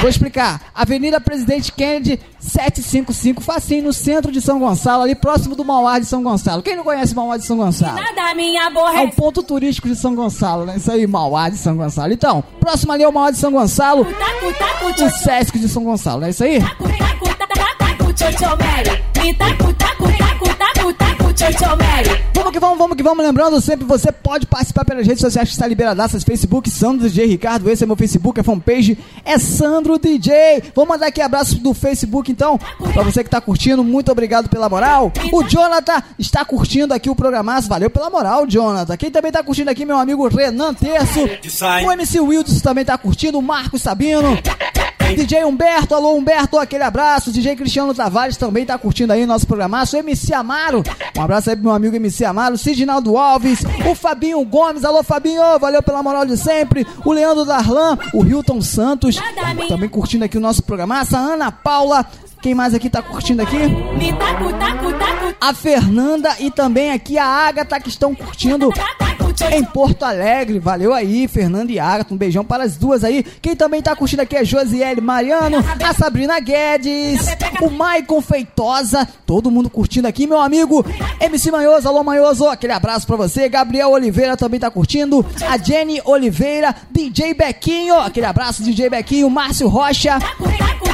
vou explicar. Avenida Presidente Kennedy 755, facinho no centro de São Gonçalo, ali próximo do Mauá de São Gonçalo. Quem não conhece Mauá de São Gonçalo? nada me É um aborrece. ponto turístico de São Gonçalo, né? Isso aí, Mauá de São Gonçalo. Então, próximo ali é o Mauá de São Gonçalo, o Sesc de São Gonçalo, não é isso aí? Vamos que vamos, vamos que vamos. Lembrando sempre, você pode participar pelas redes sociais que está liberadaças. Facebook, Sandro DJ Ricardo. Esse é meu Facebook, a fanpage é Sandro DJ. Vou mandar aqui abraço do Facebook, então, pra você que tá curtindo. Muito obrigado pela moral. O Jonathan está curtindo aqui o programaço. Valeu pela moral, Jonathan. Quem também tá curtindo aqui, meu amigo Renan Terço. O MC Wilds também tá curtindo. O Marcos Sabino. DJ Humberto, alô Humberto, aquele abraço. DJ Cristiano Tavares também tá curtindo aí nosso programaço. MC Amaro, um abraço aí pro meu amigo MC Amaro. Sidinaldo Alves, o Fabinho Gomes, alô Fabinho, valeu pela moral de sempre. O Leandro Darlan, o Hilton Santos, também curtindo aqui o nosso programaço. A Ana Paula, Quem mais aqui tá curtindo aqui? A Fernanda e também aqui a Agatha que estão curtindo em Porto Alegre. Valeu aí, Fernanda e Agatha. Um beijão para as duas aí. Quem também tá curtindo aqui é Josiele Mariano, a Sabrina Guedes, o Maicon Feitosa. Todo mundo curtindo aqui, meu amigo MC Manhoso. Alô, Manhoso. Aquele abraço pra você. Gabriel Oliveira também tá curtindo. A Jenny Oliveira, DJ Bequinho. Aquele abraço, DJ Bequinho. Márcio Rocha.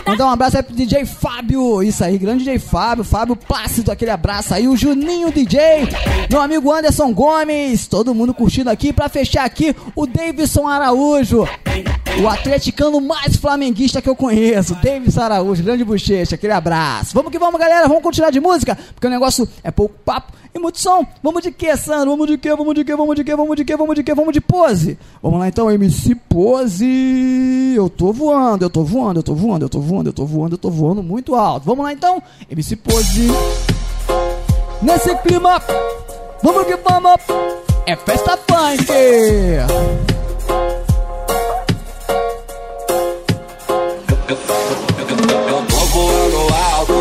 Mandar um abraço aí pro DJ Fábio. Isso aí, grande DJ Fábio. Fábio Plácido, aquele abraço aí. O Juninho DJ. Meu amigo Anderson Gomes. Todo mundo curtindo aqui. Pra fechar aqui, o Davidson Araújo. O atleticano mais flamenguista que eu conheço. Davidson Araújo, grande bochecha. Aquele abraço. Vamos que vamos, galera. Vamos continuar de música. Porque o negócio é pouco papo e muito som. Vamos de quê, Sandro? Vamos de quê? Vamos de quê? Vamos de quê? Vamos de quê? Vamos de quê? Vamos de pose. Vamos lá então, MC Pose. Eu tô voando, eu tô voando, eu tô voando, eu tô voando, eu tô voando, eu tô voando muito alto. Vamos lá então, MC Pose. Nesse clima, vamos que vamos. É festa funk. Eu tô voando alto.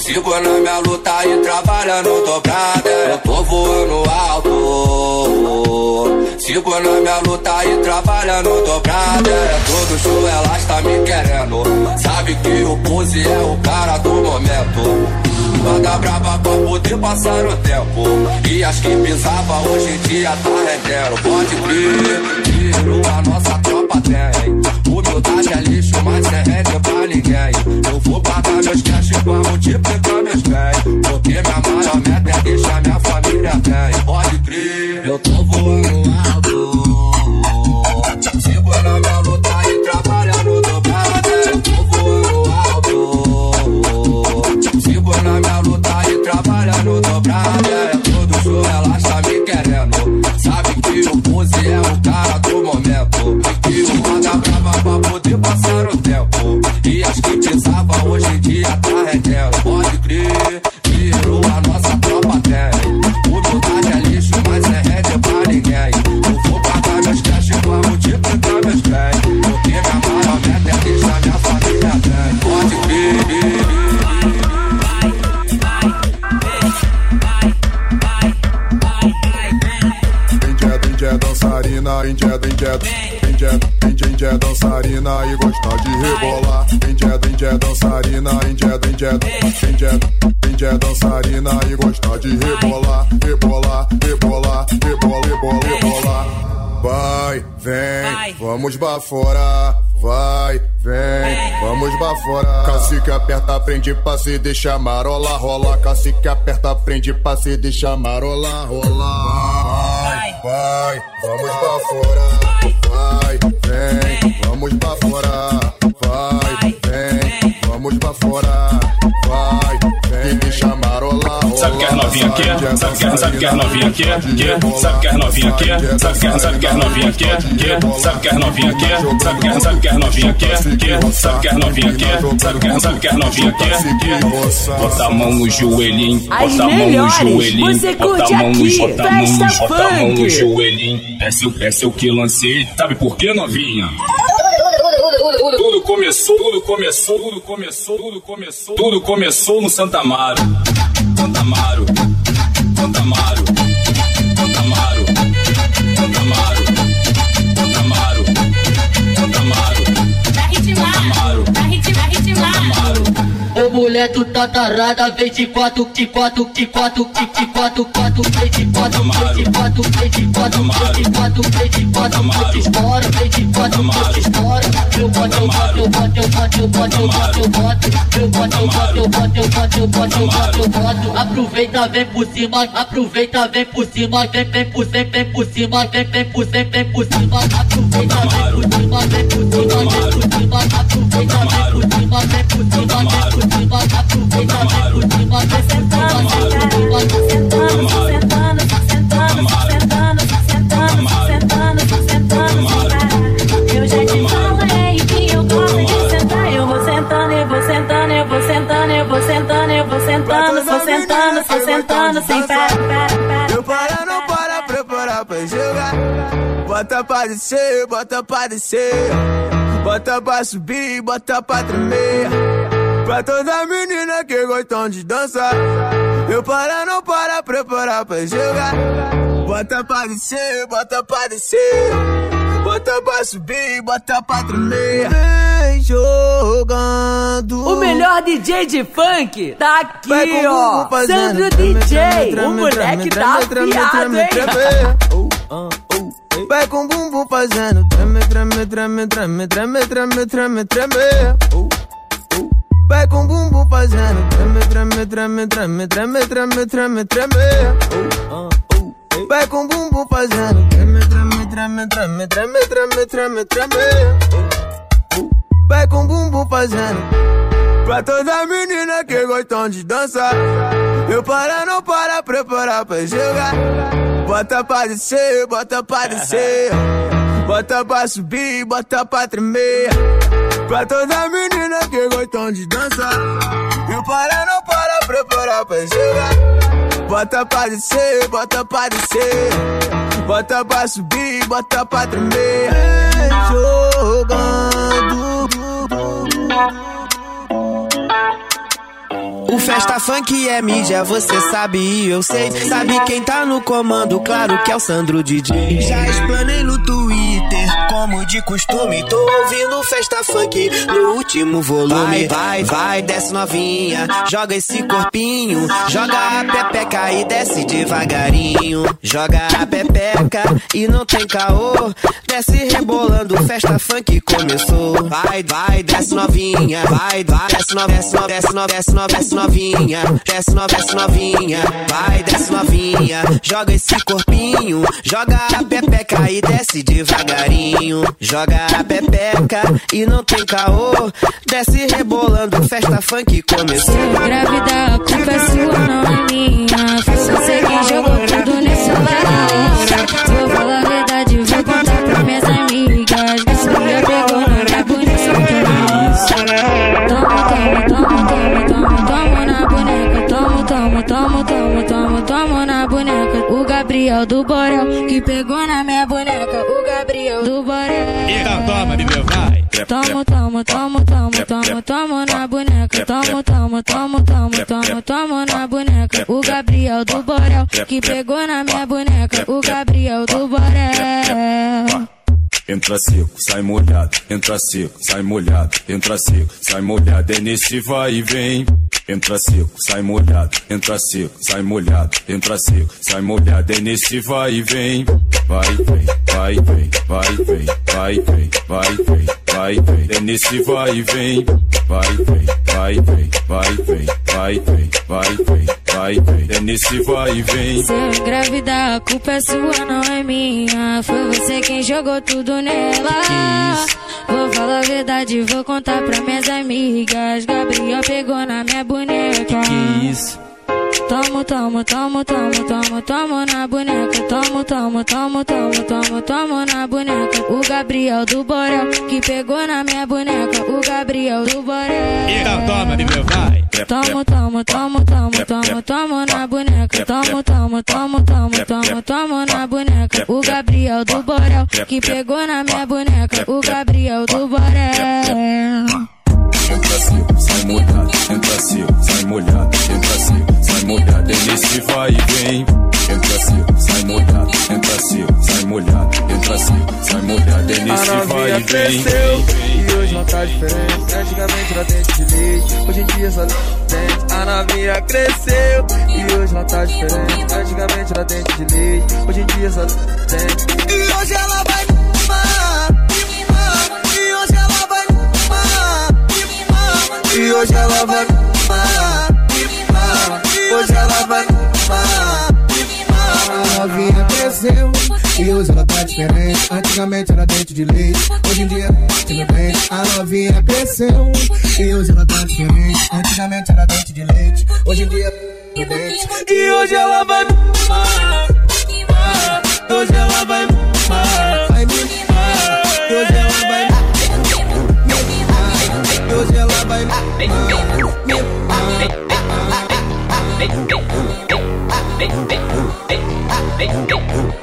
Sigo na minha luta e trabalhando dobrada. Eu tô voando alto. Sigo na minha luta e trabalhando dobrada. É todo show, ela está me querendo. Sabe que o pose é o cara do momento. Banda brava pra poder passar o tempo. E as que pisava hoje em dia tá rendendo. Pode crer, a nossa tropa tem. Humildade é lixo, mas é rende pra ninguém. Eu vou pagar meus cash pra multiplicar meus bens. Porque minha maior meta é deixar minha família bem. Pode crer, eu tô voando alto. Sigo na minha luta Sigo na minha luta e trabalhando dobrado. É todo show, ela está me querendo. Sabe que o pose é o cara do momento. Que o manda brava pra poder passar o tempo. E as que pisava hoje em dia tá rendendo. Pode crer, virou a nossa tropa tem. Dançarina, índia, índia, índia, índia, índia, dançarina e gosta de rebolar. Índia, índia, dançarina, índia, índia, índia, índia, dançarina e gosta de rebolar, rebolar, rebolar, rebolar, rebolar, rebolar. Vai, vem, vamos baforar. Vai, vem, vamos bafora. Cacique aperta, prende pra se deixar marola, rola. Cacique aperta, prende pra se deixar marola, rola vai, vamos pra fora. Vai, vem, vamos pra fora. Vai, vamos bafora. Vai, vem, deixa marola, rola. Sabe que as novinha quer? Sabe que, sabe que as novinha quer? Quer? Sabe que as novinha quer? Sabe que, sabe que as novinha quer? Quer? Sabe que as novinha quer? Sabe que, sabe que as novinha quer? Quer? Sabe que as novinha quer? Sabe que, sabe que as novinha quer? Quer? Bota a mão no joelhinho, bota a mão no melhores, joelhinho, bota a mão no aqui, bota a mão, Festa bota a mão no joelhinho. É seu, é seu que lancei. Sabe por quê, novinha? Tudo começou, tudo começou, tudo começou, tudo começou, tudo começou no Santa Amaro. Santa Amaro, Santa Amaro, mulher, tu tá tarada, vem de quatro, de quatro, de quatro, de quatro, quatro, vem de quatro, vem de quatro, vem de quatro, vem de quatro, vem de quatro, vem de estoura, vem de quatro, vem de boto, eu boto, eu boto, eu boto, eu boto, eu boto, eu boto, eu boto, eu boto, eu boto, eu boto, eu boto, eu boto, eu boto. Aproveita, vem por cima, aproveita, vem por cima, vem, vem por cima, vem por cima, vem, vem por cima, vem por cima. Aproveita, vem por cima, vem por cima, vem por cima, aproveita, vem por cima, vem por cima, vem por cima, Bota pra descer, bota pra descer. Bota pra subir, bota pra tremer. Pra toda menina que gostam de dançar. Eu para, não para, preparar pra jogar. Bota pra descer, bota pra descer. Bota pra subir, bota pra tremer. Vem jogando. O melhor DJ de funk tá aqui, o ó. Sandro DJ. o moleque tá afiado, hein? Vai com o bumbum fazendo. Treme, treme, treme, treme, treme, treme, treme, treme. Oh, oh. Vai com bumbum fazendo. Treme, treme, treme, treme, treme, treme, treme, treme. Oh, oh. Vai com bumbum fazendo. Treme, treme, treme, treme, treme, treme, treme, treme. Oh, oh. Vai com bumbum fazendo. Pra toda menina que gostam de dançar. Eu para, não para, preparar pra jogar. Bota pra descer, bota pra descer. Bota pra subir, bota pra tremer. Pra toda menina que gostam de dançar. Eu para, não para, preparar pra jogar. Bota pra descer, bota pra descer. Bota pra subir, bota pra tremer. Jogando. O Festa Funk é mídia, você sabe e eu sei. Sabe quem tá no comando, claro que é o Sandro DJ. Já explanei no Twitter, como de costume. Tô ouvindo Festa Funk no último volume. Vai, vai, vai, desce novinha, joga esse corpinho. Joga a pepeca e desce devagarinho. Joga a pepeca e não tem caô. Desce rebolando, Festa Funk começou. Vai, vai, desce novinha, vai, vai, desce novinha, desce novinha, desce novinha, desce novinha, desce novinha, desce novinha, desce novinha, vai, desce novinha, joga esse corpinho, joga a pepeca e desce devagarinho, joga a pepeca e não tem caô, desce rebolando, festa funk começou. Engravidar, a culpa é sua, não é minha. Foi você quem jogou tudo nesse laranja. Vou falar a verdade, vou contar pra minhas amigas. Essa mulher pegou na minha bonita. Toma, toma, toma, toma, toma, toma na boneca. Toma, toma, toma, toma, toma, toma na boneca. O Gabriel do Borel que pegou na minha boneca. Então toma, bebê, vai. Toma, toma, toma, toma, toma, toma na boneca. Toma, toma, toma, toma, toma, toma na boneca. O Gabriel do Borel que pegou na minha boneca. O Gabriel do Borel. Entra seco, sai molhado, entra seco, sai molhado, entra seco, sai molhado, é nesse vai e vem. Entra seco, sai molhado, entra seco, sai molhado, entra seco, sai molhado, é nesse vai e vem. Vai, vem, vai, vem, vai, vem, vai, vem, vai, vem, vai, vem, é nesse vai e vem. Vai, vem, vai, vem, vai, vem, vai, vem, vai, vem, vai, vem, é nesse vai e vem. Se eu engravidar, a culpa é sua, não é minha. Foi você quem jogou tudo nela. Vou falar a verdade, vou contar pra minhas amigas. Gabriel pegou na minha boneca. Que isso? Tomo, tomo, tomo, tomo, tomo, tomo na boneca. Tomo, tomo, tomo, tomo, tomo, tomo na boneca. O Gabriel do Borel que pegou na minha boneca. O Gabriel do Borel. Então toma, bebê, vai. Tomo, tomo, tomo, tomo, tomo, tomo na boneca. Tomo, tomo, tomo, tomo, tomo, tomo na boneca. O Gabriel do Borel que pegou na minha boneca. O Gabriel do Borel. Diferente. Antigamente era dente de leite, hoje em dia só dente. A novinha cresceu e hoje não tá diferente. Antigamente era dente de leite, hoje em dia só dente. E hoje ela vai mamar, e hoje ela vai mamar, e hoje ela vai mamar, cresceu e hoje ela tá diferente. Antigamente era dente de leite, hoje em dia tem dente. A novinha cresceu e hoje ela tá diferente. Antigamente era dente de leite, hoje em dia tem dente. E hoje ela vai mamar, hoje ela vai mamar, vai mamar, hoje ela vai hoje ela vai O som do DJ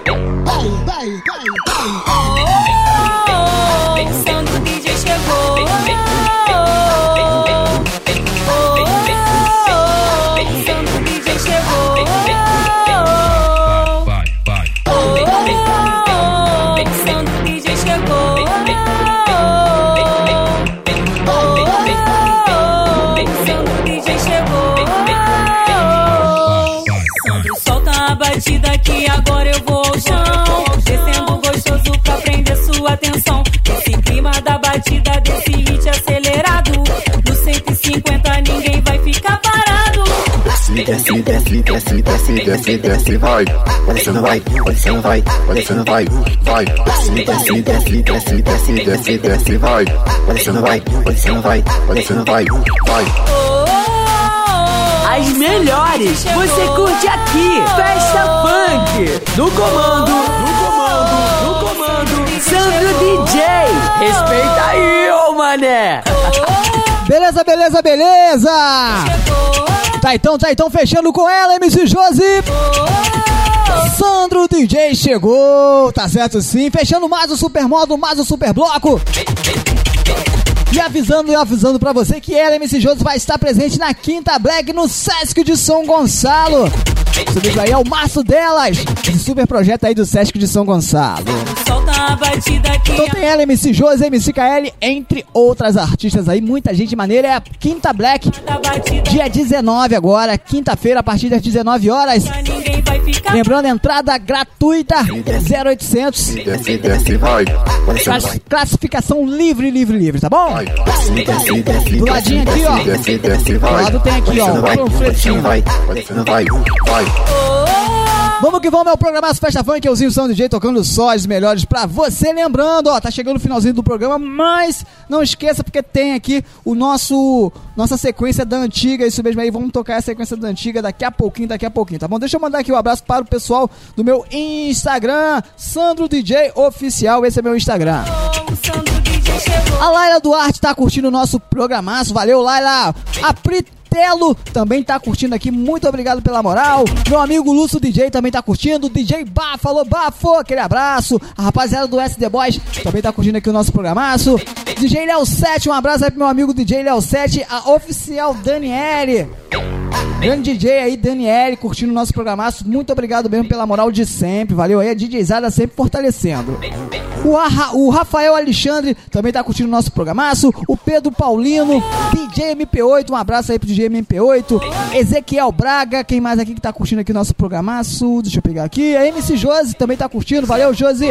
chegou. Desce, desce, desce, desce, desce, desce, vai. Vai descendo, vai, vai descendo, vai, vai descendo, vai, vai. Desce, desce, desce, desce, desce, desce, desce, vai. Vai descendo, vai, vai descendo, vai, vai descendo, vai, vai. As melhores você curte aqui. Festa Funk. No comando, no comando, no comando. Sandro DJ. Respeita aí, ô mané. Beleza, beleza, beleza! Tá então, tá então, fechando com ela, MC Josi! Sandro DJ chegou, tá certo sim, fechando mais o super modo, mais o super bloco. E avisando e avisando pra você que ela, MC Josi, vai estar presente na Quinta Black no Sesc de São Gonçalo. Esse vídeo aí é o maço delas, esse super projeto aí do Sesc de São Gonçalo. Solta a batida aqui. Então tem ela, MC Josi, MC KL, entre outras artistas aí, muita gente maneira. É a Quinta Black, dia 19 agora, quinta-feira, a partir das 19 horas. Lembrando, entrada gratuita, 0800. Desce, desce, vai. Vai descendo, Class- vai. classificação livre, livre, livre, tá bom? Desce, desce, Do ladinho aqui, ó. Vai. Do lado tem aqui, ó, Vai vai. um Vai panfletinho. vai. Vai vai. Vamos que vamos, é o programa Festa Funk, euzinho São DJ tocando só as melhores pra você. Lembrando, ó, tá chegando o finalzinho do programa, mas não esqueça porque tem aqui o nosso nossa sequência da antiga, isso mesmo aí, vamos tocar a sequência da antiga daqui a pouquinho, daqui a pouquinho, tá bom? Deixa eu mandar aqui um abraço para o pessoal do meu Instagram, Sandro DJ Oficial, esse é meu Instagram. A Laila Duarte tá curtindo o nosso programaço, valeu Laila. A Pritelo também tá curtindo aqui, muito obrigado pela moral. Meu amigo Lúcio DJ também tá curtindo, DJ Bafo, falou Bafo, aquele abraço. A rapaziada do SD Boys também tá curtindo aqui o nosso programaço. DJ Léo 7, um abraço aí pro meu amigo DJ Léo 7, a oficial Daniele. Grande DJ aí, Daniele, curtindo o nosso programaço. Muito obrigado mesmo pela moral de sempre. Valeu aí, a DJzada sempre fortalecendo. O, Arra- o Rafael Alexandre também tá curtindo o nosso programaço. O Pedro Paulino, DJ MP8, um abraço aí pro DJ MP8. Ezequiel Braga, quem mais aqui que tá curtindo aqui o nosso programaço? Deixa eu pegar aqui. A MC Josi também tá curtindo. Valeu, Josi.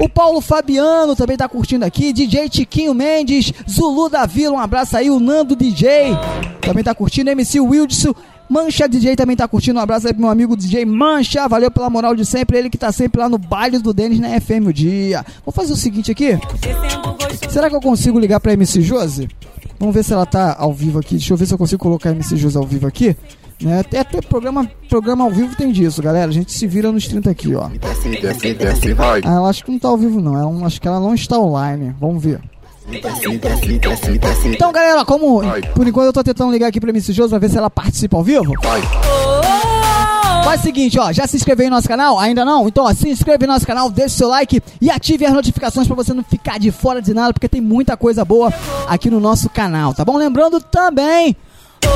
O Paulo Fabiano também tá curtindo aqui. DJ Tiquinho Mendes, Zulu da Vila, um abraço aí. O Nando DJ também tá curtindo. MC Wildson. Mancha DJ também tá curtindo. Um abraço aí pro meu amigo DJ Mancha. Valeu pela moral de sempre. Ele que tá sempre lá no baile do Denis na FM o dia. Vou fazer o seguinte aqui. Será que eu consigo ligar pra MC Josi? Vamos ver se ela tá ao vivo aqui. Deixa eu ver se eu consigo colocar a MC Josi ao vivo aqui. Né? Até, até programa, programa ao vivo tem disso, galera. A gente se vira nos 30 aqui, ó. Desce, desce, desce, vai. Ah, ela acho que não tá ao vivo, não. Ela, acho que ela não está online. Vamos ver. Então, galera, como por enquanto eu tô tentando ligar aqui pra MC Josi pra ver se ela participa ao vivo. Faz o seguinte, ó, já se inscreveu em nosso canal? Ainda não? Então, ó, se inscreve no nosse canal, deixa o seu like e ative as notificações pra você não ficar de fora de nada, porque tem muita coisa boa aqui no nosso canal, tá bom? Lembrando também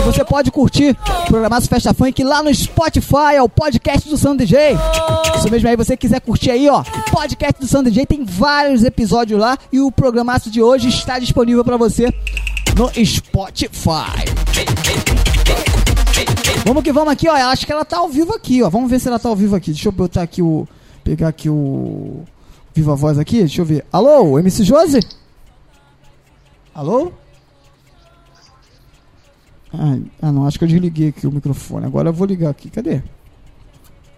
você pode curtir o programaço Festa Funk lá no Spotify, é o podcast do Sandro DJ. Isso mesmo aí, você quiser curtir aí, ó, podcast do Sandro DJ, tem vários episódios lá e o programaço de hoje está disponível pra você no Spotify. Vamos que vamos aqui, ó. Acho que ela tá ao vivo aqui, ó. Vamos ver se ela tá ao vivo aqui. Deixa eu botar aqui o. Pegar aqui o. Viva Voz aqui. Deixa eu ver. Alô, MC Josi? Alô? Ai, ah, não. Acho que eu desliguei aqui o microfone. Agora eu vou ligar aqui. Cadê?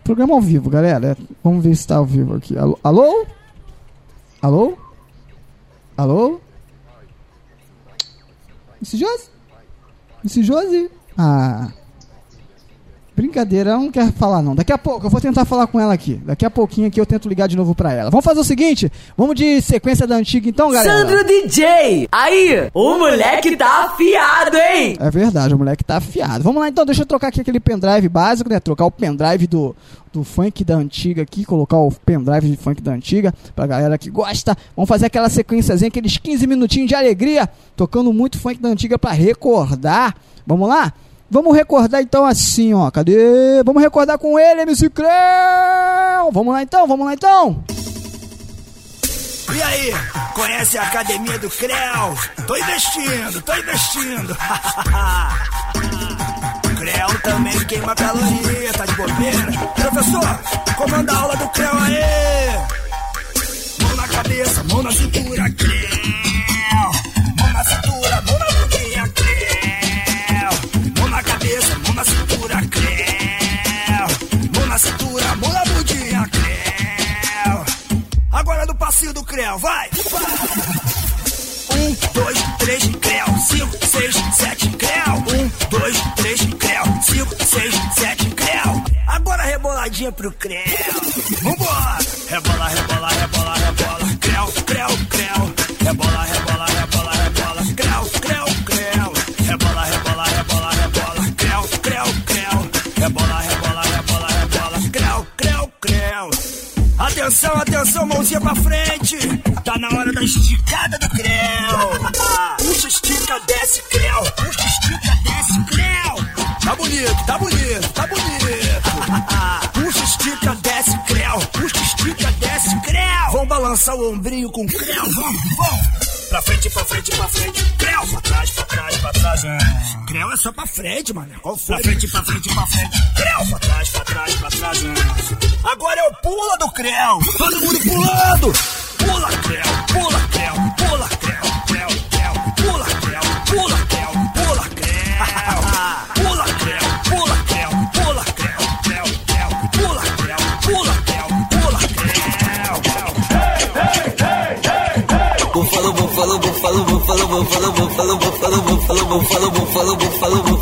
Programa ao vivo, galera. Vamos ver se tá ao vivo aqui. Alô? Alô? Alô? Alô? MC Josi? MC Josi? Ah. Brincadeira, ela não quer falar não. Daqui a pouco eu vou tentar falar com ela aqui. Daqui a pouquinho aqui eu tento ligar de novo pra ela. Vamos fazer o seguinte, vamos de sequência da antiga então, galera. Sandro DJ. Aí, o moleque tá afiado, hein? É verdade, o moleque tá afiado. Vamos lá então, deixa eu trocar aqui aquele pendrive básico, né? Trocar o pendrive do, do funk da antiga aqui, colocar o pendrive de funk da antiga pra galera que gosta. Vamos fazer aquela sequenciazinha, aqueles 15 minutinhos de alegria, tocando muito funk da antiga pra recordar. Vamos lá? Vamos recordar então assim, ó. Cadê? Vamos recordar com ele, MC Creu! Vamos lá então, vamos lá então! E aí, conhece a academia do Creu? Tô investindo, tô investindo. Creu também queima caloria, tá de bobeira. Professor, comanda a aula do Creu aí. Mão na cabeça, mão na cintura, Creu. na cintura, mula budinha, creu. Agora do passinho do creu, vai! Um, dois, três, creu, cinco, seis, sete, creu. Um, dois, três, creu, cinco, seis, sete, creu. Agora reboladinha pro creu. Vambora! Rebola, rebola, rebola. Atenção, atenção, mãozinha pra frente. Tá na hora da esticada do creu. Puxa, estica, desce, creu. Puxa, estica, desce, creu. Tá bonito, tá bonito, tá bonito. Puxa, estica, desce, creu. Puxa, estica, desce, creu. Vamos balançar o ombrinho com creu. Vamos, vamos. Pra frente, pra frente, pra frente. Creu, pra trás, pra trás, pra trás. É. Creu é só pra frente, mano. Qual foi? Pra frente, pra frente, pra frente. Creu, pra trás, pra trás, pra trás. É. Agora é o pula do creu. Todo mundo pulando. Pula, creu, pula, creu, pula, creu, creu, creu. Pula, creu, pula, creu, pula, creu. Pula, creu, pula, creu, pula, creu, creu, creu. Pula, creu, pula, creu, pula, creu. Bufalo, bufalo, bufalo, bufalo, bufalo, bufalo, bufalo, bufalo, bufalo, bufalo, bufalo, bufalo, bufalo, bufalo,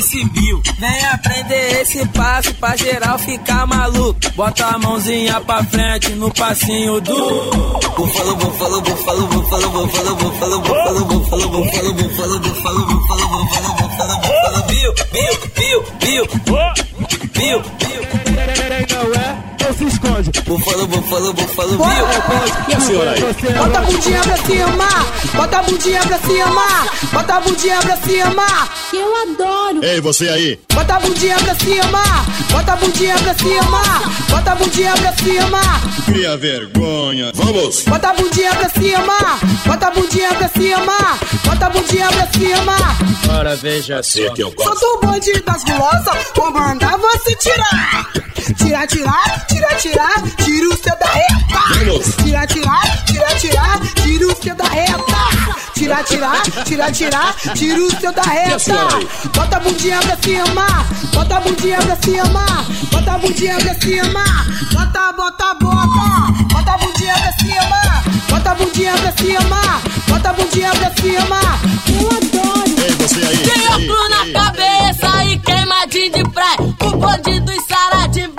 Bill. Vem aprender esse passo pra geral ficar maluco. Bota a mãozinha pra frente no passinho do Bufalo, bufalo, bufalo, bufalo, bufalo, bufalo, bufalo, bufalo, bufalo, bufalo, bufalo, bufalo, bufalo, bufalo, bufalo, viu, viu, viu, viu, viu, viu. Não é? Não se esconde. Bufalo, bufalo, bufalo, viu. E a senhora aí? Bota a bundinha pra cima, bota a bundinha pra cima, bota a bundinha pra cima. Eu adoro. Ei, você aí. Bota a bundinha pra cima, bota a bundinha pra cima, bota a bundinha pra cima. Cria vergonha. Vamos. Bota a bundinha pra cima, bota a bundinha pra cima, bota a bundinha pra cima. Ora, veja só. que eu Solta o bonde das gulosas, vou mandar você tirar. Tira, tirar, tira, tirar, tira o seu da reta. Tira, tirar, tira, tirar, tira o seu da reta. Tira, tirar, tira, tirar, tira o seu da reta. Bota a bundinha pra cima, bota a bundinha pra cima, bota a bundinha pra cima. Bota, bota, bota, bota a bundinha pra cima, bota a bundinha pra cima, bota a bundinha pra cima. Eu adoro. Ei, você aí. Na cabeça e queimadinho de praia. O bonde dos saradinhos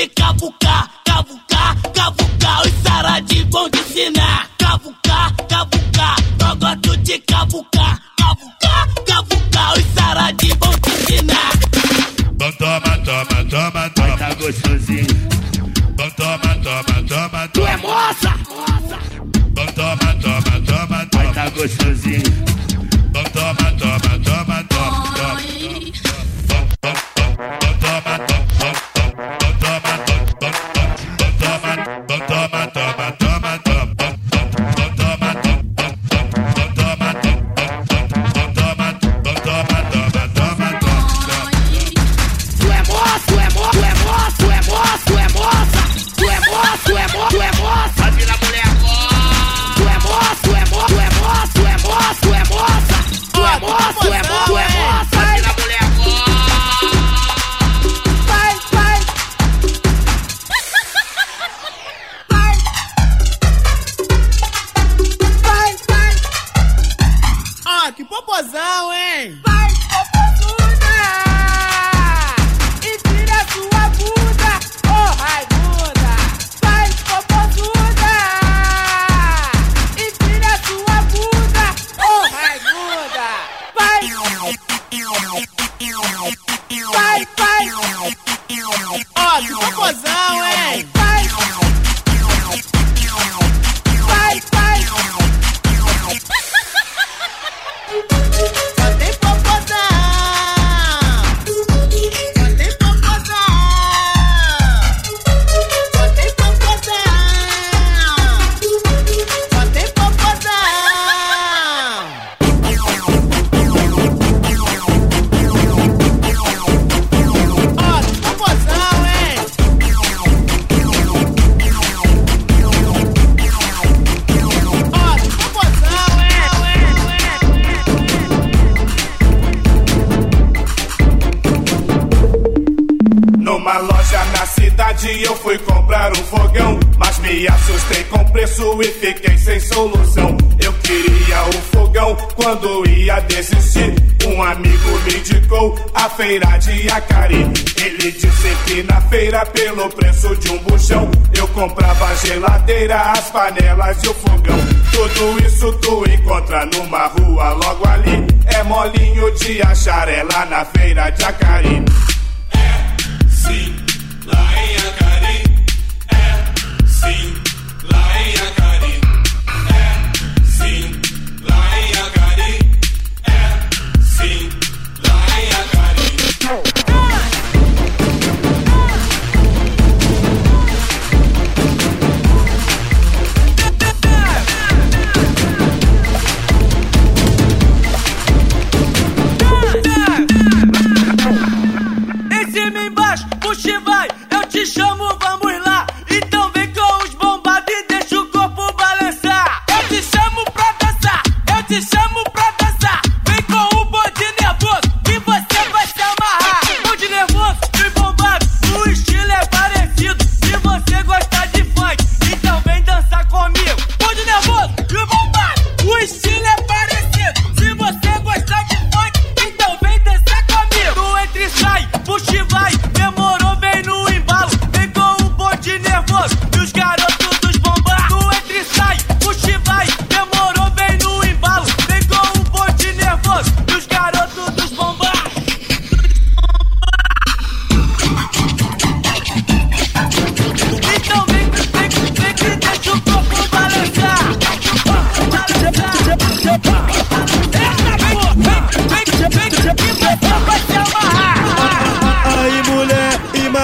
de cavucar, cavucar, cavucar. Os saradinhos vão te ensinar. Cavucar, cavucar. Só gosto de cavucar, cavucar, cavucar. Os saradinhos vão te ensinar. Então toma, toma, toma, toma. Tá gostosinho. Então toma, toma, toma, toma. Tu é moça! Então toma, toma, toma, toma. Tá gostosinho.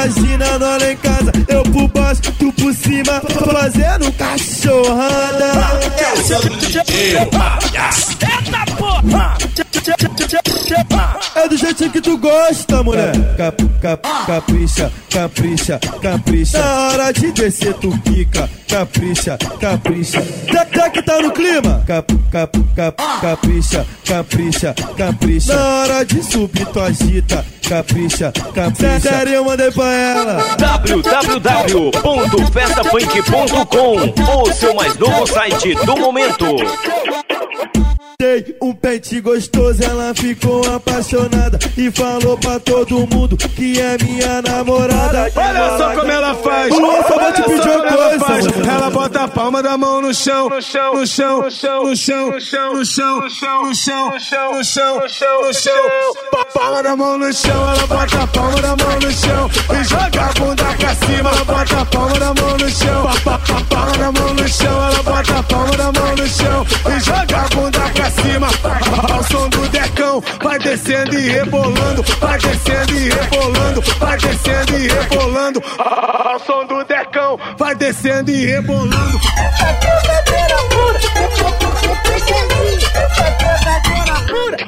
Imagina nós lá em casa Eu por baixo, tu por cima Fazendo cachorrada Eita porra! É do jeitinho que tu gosta, mulher. Cap, cap, Capricha, capricha, capricha. Na hora de descer tu quica Capricha, capricha. Já que tá no clima. Cap, cap, cap, Capricha, capricha, capricha. Na hora de subir tu agita. Capricha, capricha. Sério, eu mandei pra ela. Www.festafunk.com O seu mais novo site do momento. Dei um pente gostoso, ela ficou apaixonada e falou pra todo mundo que é minha namorada. Olha só como ela faz. Luan, só vou te pedir só uma como ela coisa. Ela bota a palma da mão no chão, no chão, no chão, no chão, no chão, no chão, no chão, no chão, no chão, no chão, no chão. Pa- Palma da mão no chão, ela bota a palma da mão no chão e joga a bunda pra cima. Ela bota a palma da mão no chão, Pa- pa- pa- palma da mão no chão, ela bota a palma da mão no chão e joga a bunda pra cima. Ao som do decão, vai descendo e rebolando, vai descendo e rebolando, vai descendo e rebolando. Ao som do decão, vai descendo e rebolando.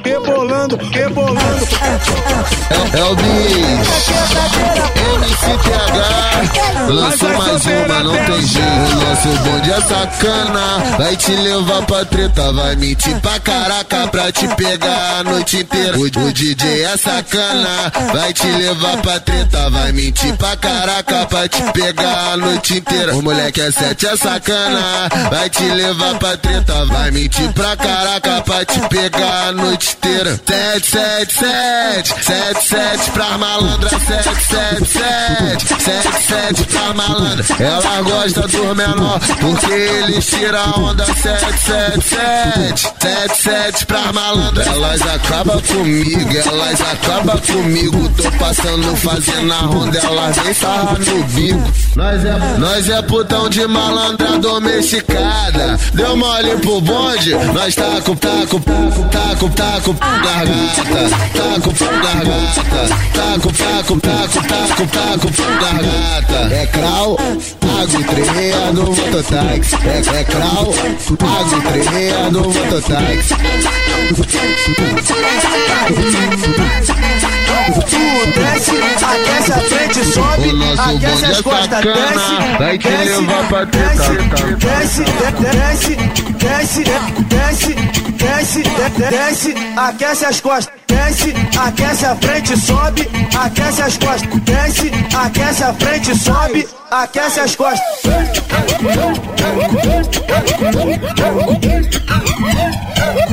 Rebolando, rebolando. É o Bis, MCTH, lançou mais uma, não tem jeito. O nosso bonde é sacana, vai te levar pra treta, vai mentir pra caraca pra te pegar a noite inteira. O, o DJ é sacana, vai te levar pra treta, vai mentir pra caraca pra te pegar a noite inteira. O moleque é sete, é sacana, vai te levar pra treta, vai mentir pra caraca pra te pegar a noite inteira. Sete, sete, sete, sete, sete pra malandra, sete, sete, sete, sete, sete pra malandra. Ela gosta do menor, porque eles tiram onda, sete, sete, sete, sete pra malandra. Elas acabam comigo, elas acabam comigo. Tô passando, fazendo a ronda, elas vem sarrar no bico. Nós é, nós é putão de malandra domesticada. Deu mole pro bonde, nós tá com, tá com, tá com, tá taco, taco, gargata, taco, gargata, taco, taco, taco, taco, taco, gargata. É crau, pago treia no mototáxi. É, é crau, pago treia no mototáxi. Tu desce, aquece a frente, sobe, aquece as é costas, desce, desce, desce, desce, desce, desce, desce, desce, aquece as costas, desce, desce, aquece a frente, sobe, aquece as costas, desce, aquece a frente, sobe, aquece as costas.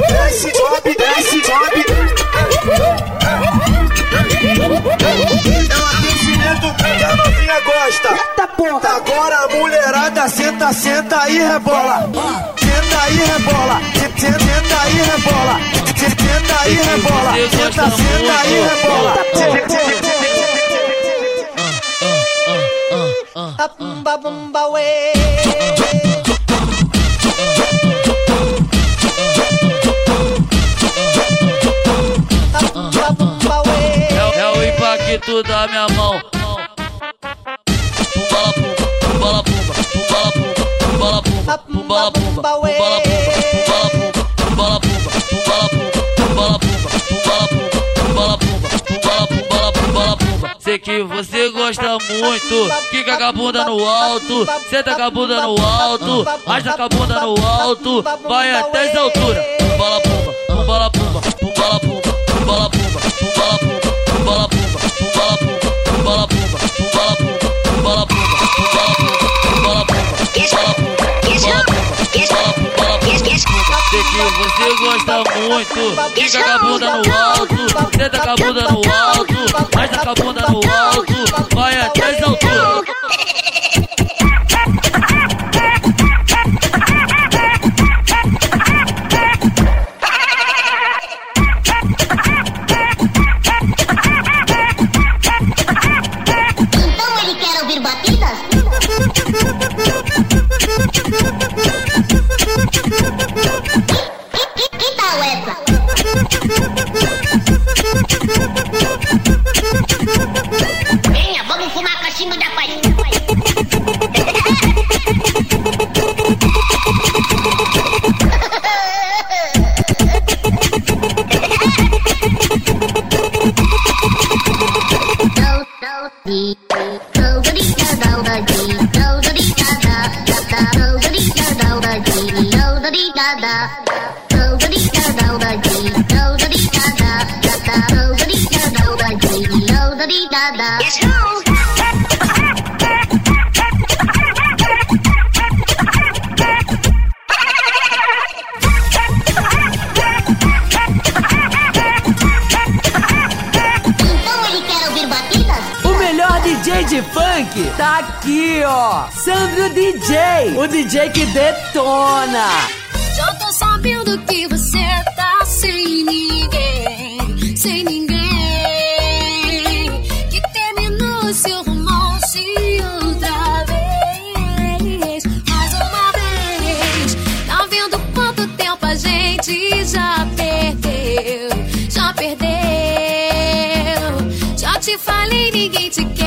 Desce, sobe, desce, sobe. É o aquecimento que a novinha gosta. Eita porra. Agora a mulherada senta, senta e rebola. Senta e rebola. Senta senta e rebola. Senta e rebola. Senta, senta e rebola. A bumba bumba ué. Impacto da minha mão. Pumbala pumba, pumbala pumba, pumbala pumba, pumbala pumba, pumbala pumba, pumbala pumba, pumbala pumba, pumbala pumba, pumbala pumba, pumbala pumba, pumbala pumba, pumbala pumba, pumbala pumba, pumbala pumba. Sei que você gosta muito, fica com a bunda no alto, senta com a bunda no alto, arrasta com a bunda no alto, vai até as alturas. Pumbala pumba, pumbala pumba, pumbala pumba, pumbala pumba, pumbala pumba, bola pula, pula, bomba, pula, pula, bola pula, pula, bomba, pula, pula, bola pula, pula, muito, pula, pula, a pula, pula, alto, senta com a bunda no alto, pula, com a bunda no alto, vai até pula, p melhor DJ de funk tá aqui, ó. Sandro DJ, o DJ que detona. Já tô sabendo que você tá sem ninguém, sem ninguém. Que terminou seu romance outra vez, mais uma vez. Tá vendo quanto tempo a gente já perdeu, já perdeu. Já te falei, ninguém te quer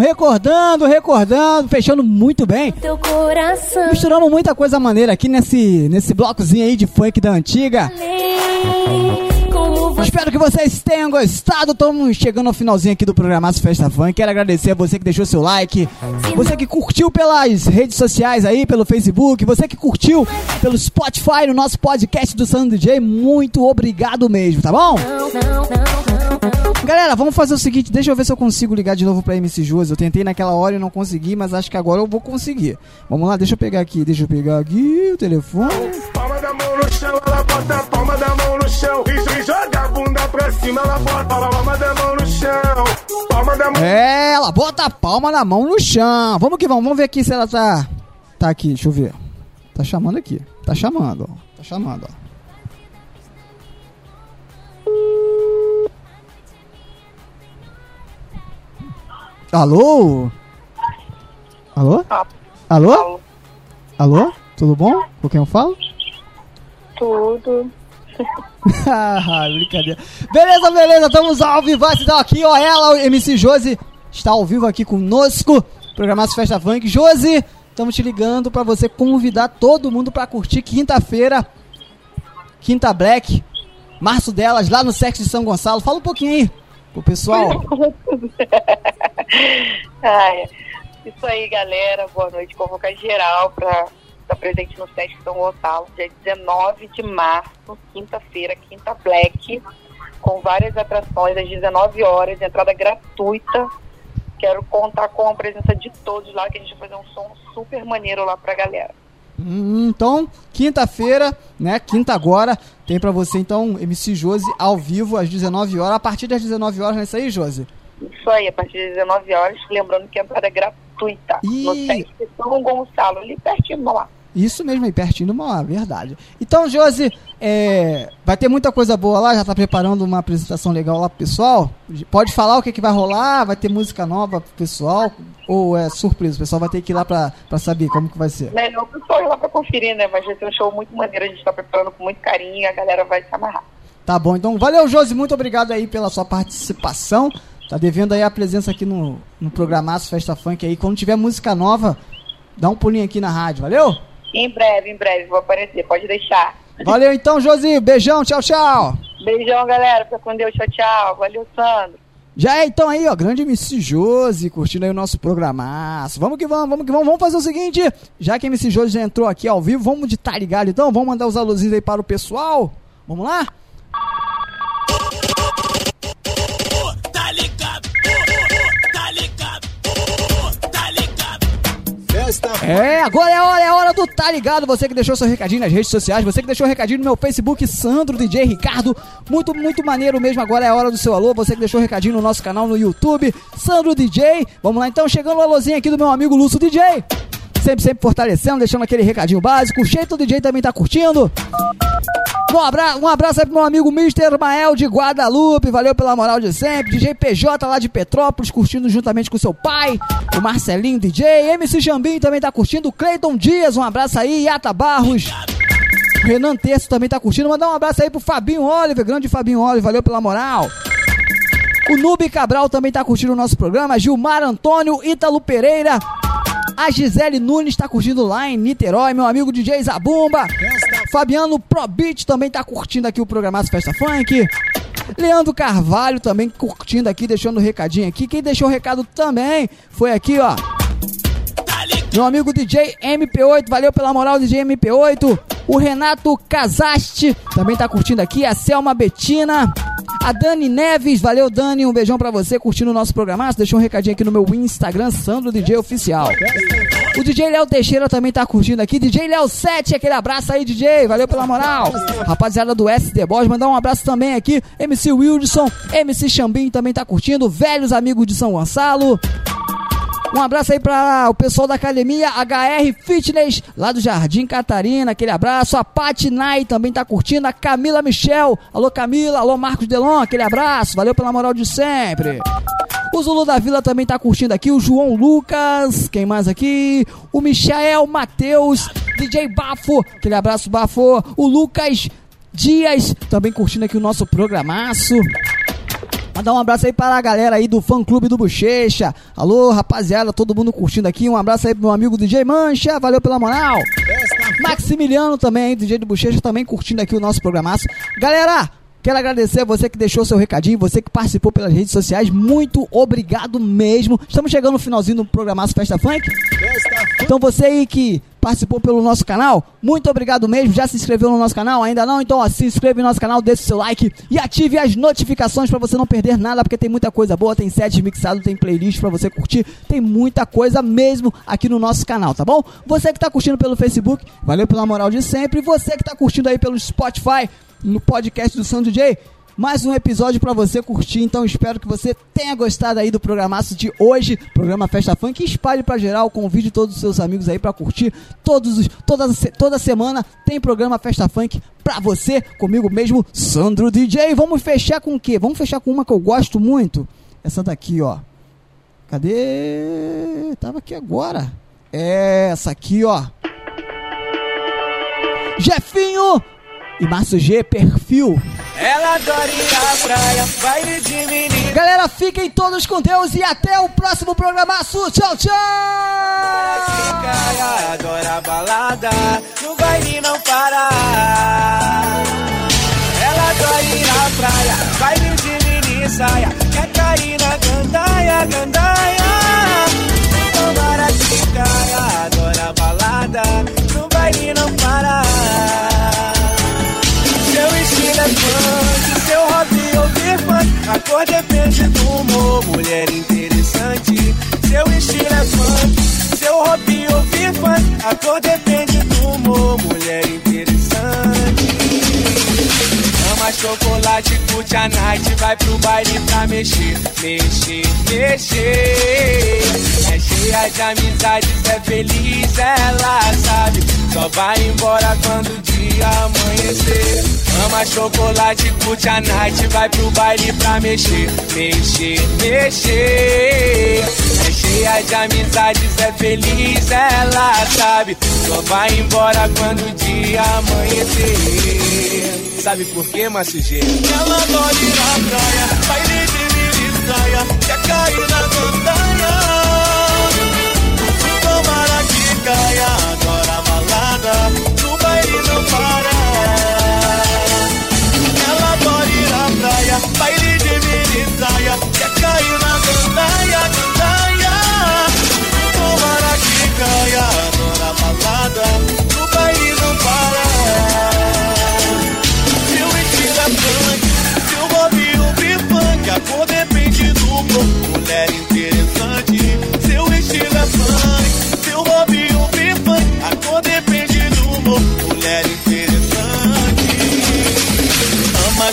Recordando, recordando, fechando muito bem. Teu coração. Misturamos muita coisa maneira aqui nesse, nesse blocozinho aí de funk da antiga. Espero que vocês tenham gostado. Estamos chegando ao finalzinho aqui do programaço Festa Funk. Quero agradecer a você que deixou seu like, você que curtiu pelas redes sociais aí, pelo Facebook, você que curtiu pelo Spotify no nosso podcast do Sandro DJ. Muito obrigado mesmo, tá bom? Galera, vamos fazer o seguinte, deixa eu ver se eu consigo ligar de novo pra MC Josi. Eu tentei naquela hora e não consegui, mas acho que agora eu vou conseguir. Vamos lá, deixa eu pegar aqui, deixa eu pegar aqui o telefone. Palma da mão no chão, ela bota a palma da mão no chão. E joga a bunda pra cima, ela bota a palma da mão no chão. Palma da mão. É, ela bota a palma na mão no chão. Vamos que vamos, vamos ver aqui se ela tá. Tá aqui, deixa eu ver. Tá chamando aqui. Tá chamando, ó. Tá chamando, ó. Alô? Alô? Alô? Alô? Tudo bom? Com quem eu falo? Tudo. Ah, Brincadeira. Beleza, beleza, estamos ao vivo então aqui, ó, ela, o MC Josi, está ao vivo aqui conosco, programaço Festa Funk. Josi, estamos te ligando para você convidar todo mundo para curtir quinta-feira, Quinta Black, Março Delas, lá no Sexo de São Gonçalo. Fala um pouquinho aí pro pessoal. Ai, isso aí, galera. Boa noite. Convocar geral para estar presente no Sesc São Gonçalo, dia 19 de março, quinta-feira, Quinta Black, com várias atrações às 19 horas, entrada gratuita. Quero contar com a presença de todos lá, que a gente vai fazer um som super maneiro lá pra galera. Hum, Então, quinta-feira, né? Quinta agora, tem pra você então MC Josi ao vivo às 19 horas. A partir das 19 horas, não é isso aí, Josi? Isso aí, a partir das 19 horas, lembrando que a entrada é gratuita no Sesc São Gonçalo, ali pertinho lá. Isso mesmo aí, pertinho do Mauá, verdade. Então, Josi, é, vai ter muita coisa boa lá, já tá preparando uma apresentação legal lá pro pessoal. Pode falar o que, que vai rolar, vai ter música nova pro pessoal, ou é surpresa? O pessoal vai ter que ir lá pra, pra saber como que vai ser. Melhor o pessoal ir lá pra conferir, né? Mas vai ser um show muito maneiro, a gente tá preparando com muito carinho e a galera vai se amarrar. Tá bom, então valeu, Josi, muito obrigado aí pela sua participação. Tá devendo aí a presença aqui no, no programaço Festa Funk aí. Quando tiver música nova, dá um pulinho aqui na rádio, valeu? Em breve, em breve, vou aparecer, pode deixar. Valeu então, Josi. Beijão, tchau, tchau. Beijão, galera. Fica com Deus. Tchau, tchau. Valeu, Sandro. Já é então aí, ó, grande MC Josi, curtindo aí o nosso programaço. Vamos que vamos, vamos que vamos. Vamos fazer o seguinte, já que MC Josi já entrou aqui ao vivo, vamos de tá ligado então? Vamos mandar os alôzinhos aí para o pessoal? Vamos lá? É, agora é hora, é hora do Tá Ligado. Você que deixou seu recadinho nas redes sociais, você que deixou recadinho no meu Facebook, Sandro DJ Ricardo. Muito, muito maneiro mesmo. Agora é hora do seu alô. Você que deixou recadinho no nosso canal no YouTube, Sandro DJ. Vamos lá então, chegando o alôzinho aqui do meu amigo Lúcio DJ. Sempre, sempre fortalecendo, deixando aquele recadinho básico. O Cheito DJ também tá curtindo. Um abraço, um abraço aí pro meu amigo Mr. Mael de Guadalupe, valeu pela moral de sempre. DJ PJ lá de Petrópolis, curtindo juntamente com seu pai, o Marcelinho DJ. MC Jambim também tá curtindo. Cleiton Dias, um abraço aí. Yata Barros. Renan Terço também tá curtindo. Mandar um abraço aí pro Fabinho Oliver, grande Fabinho Oliver, valeu pela moral. O Nube Cabral também tá curtindo o nosso programa. Gilmar Antônio, Ítalo Pereira. A Gisele Nunes tá curtindo lá em Niterói. Meu amigo DJ Zabumba. Fabiano Probit também tá curtindo aqui o programaço Festa Funk. Leandro Carvalho também curtindo aqui, deixando o recadinho aqui. Quem deixou o recado também foi aqui, ó. Meu amigo DJ MP8, valeu pela moral, DJ MP8. O Renato Casaste também tá curtindo aqui. A Selma Betina. A Dani Neves, valeu Dani, um beijão pra você curtindo o nosso programaço. Deixou um recadinho aqui no meu Instagram, Sandro DJ Oficial. O DJ Léo Teixeira também tá curtindo aqui. DJ Léo 7, aquele abraço aí, DJ. Valeu pela moral. Rapaziada do SD Boys, mandar um abraço também aqui. MC Wilson, MC Xambim também tá curtindo. Velhos amigos de São Gonçalo. Um abraço aí para o pessoal da academia HR Fitness, lá do Jardim Catarina, aquele abraço. A Paty Nai também tá curtindo. A Camila Michel, alô Camila, alô Marcos Delon, aquele abraço. Valeu pela moral de sempre. O Zulu da Vila também tá curtindo aqui. O João Lucas, quem mais aqui? O Michael Matheus, DJ Bafo, aquele abraço Bafo. O Lucas Dias também curtindo aqui o nosso programaço. Mandar um abraço aí para a galera aí do fã clube do Bochecha. Alô, rapaziada, todo mundo curtindo aqui. Um abraço aí pro meu amigo DJ Mancha, valeu pela moral. Maximiliano também, DJ do Bochecha, também curtindo aqui o nosso programaço. Galera, Quero agradecer a você que deixou seu recadinho, você que participou pelas redes sociais. Muito obrigado mesmo. Estamos chegando no finalzinho do programaço Festa Funk. Então você aí que participou pelo nosso canal, muito obrigado mesmo. Já se inscreveu no nosso canal? Ainda não? Então ó, se inscreve no nosso canal, deixe seu like e ative as notificações para você não perder nada, porque tem muita coisa boa, tem sets mixados, tem playlist para você curtir, tem muita coisa mesmo aqui no nosso canal, tá bom? Você que tá curtindo pelo Facebook, valeu pela moral de sempre. Você que tá curtindo aí pelo Spotify, no podcast do São DJ, mais um episódio para você curtir. Então espero que você tenha gostado aí do programaço de hoje, programa Festa Funk. Espalhe para geral, convide todos os seus amigos aí para curtir. Todos os, toda, toda semana tem programa Festa Funk pra você, comigo mesmo, Sandro DJ. Vamos fechar com o quê? Vamos fechar com uma que eu gosto muito. Essa daqui, ó. Cadê? Tava aqui agora. É essa aqui, ó. Jefinho e Márcio G, perfil. Ela adora ir à praia, baile de menino. Galera, fiquem todos com Deus e até o próximo programaço. Tchau, tchau! Ela adora balada, no baile não para. Ela adora ir à praia, baile de mini saia. Catarina, gandaia, gandaia. Funk. A cor depende do humor, mulher interessante. Seu estilo é funk, seu hobby ouvir. A cor depende do humor, mulher interessante. Ama chocolate, curte a night, vai pro baile pra mexer, mexer, mexer. É cheia de amizades, é feliz, ela sabe. Só vai embora quando o amanhecer. Ama chocolate, curte a night, vai pro baile pra mexer, mexer, mexer. É cheia de amizades, é feliz, ela sabe. Só vai embora quando o dia amanhecer. Sabe por quê, Márcio G? Ela ir à praia, baile de mini saia, quer cair na montanha. Tomara que caia,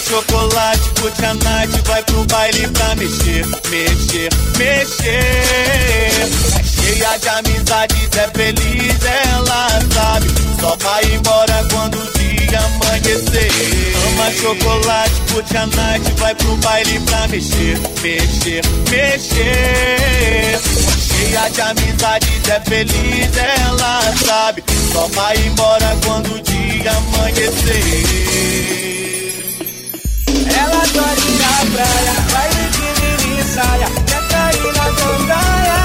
chocolate, curte a night, vai pro baile pra mexer, mexer, mexer. É cheia de amizades, é feliz, ela sabe. Só vai embora quando o dia amanhecer. Ama chocolate, curte a night, vai pro baile pra mexer, mexer, mexer. Cheia de amizades, é feliz, ela sabe. Só vai embora quando o dia amanhecer. Ela dorme na praia, vai de biquíni e saia, quer cair na gandaia.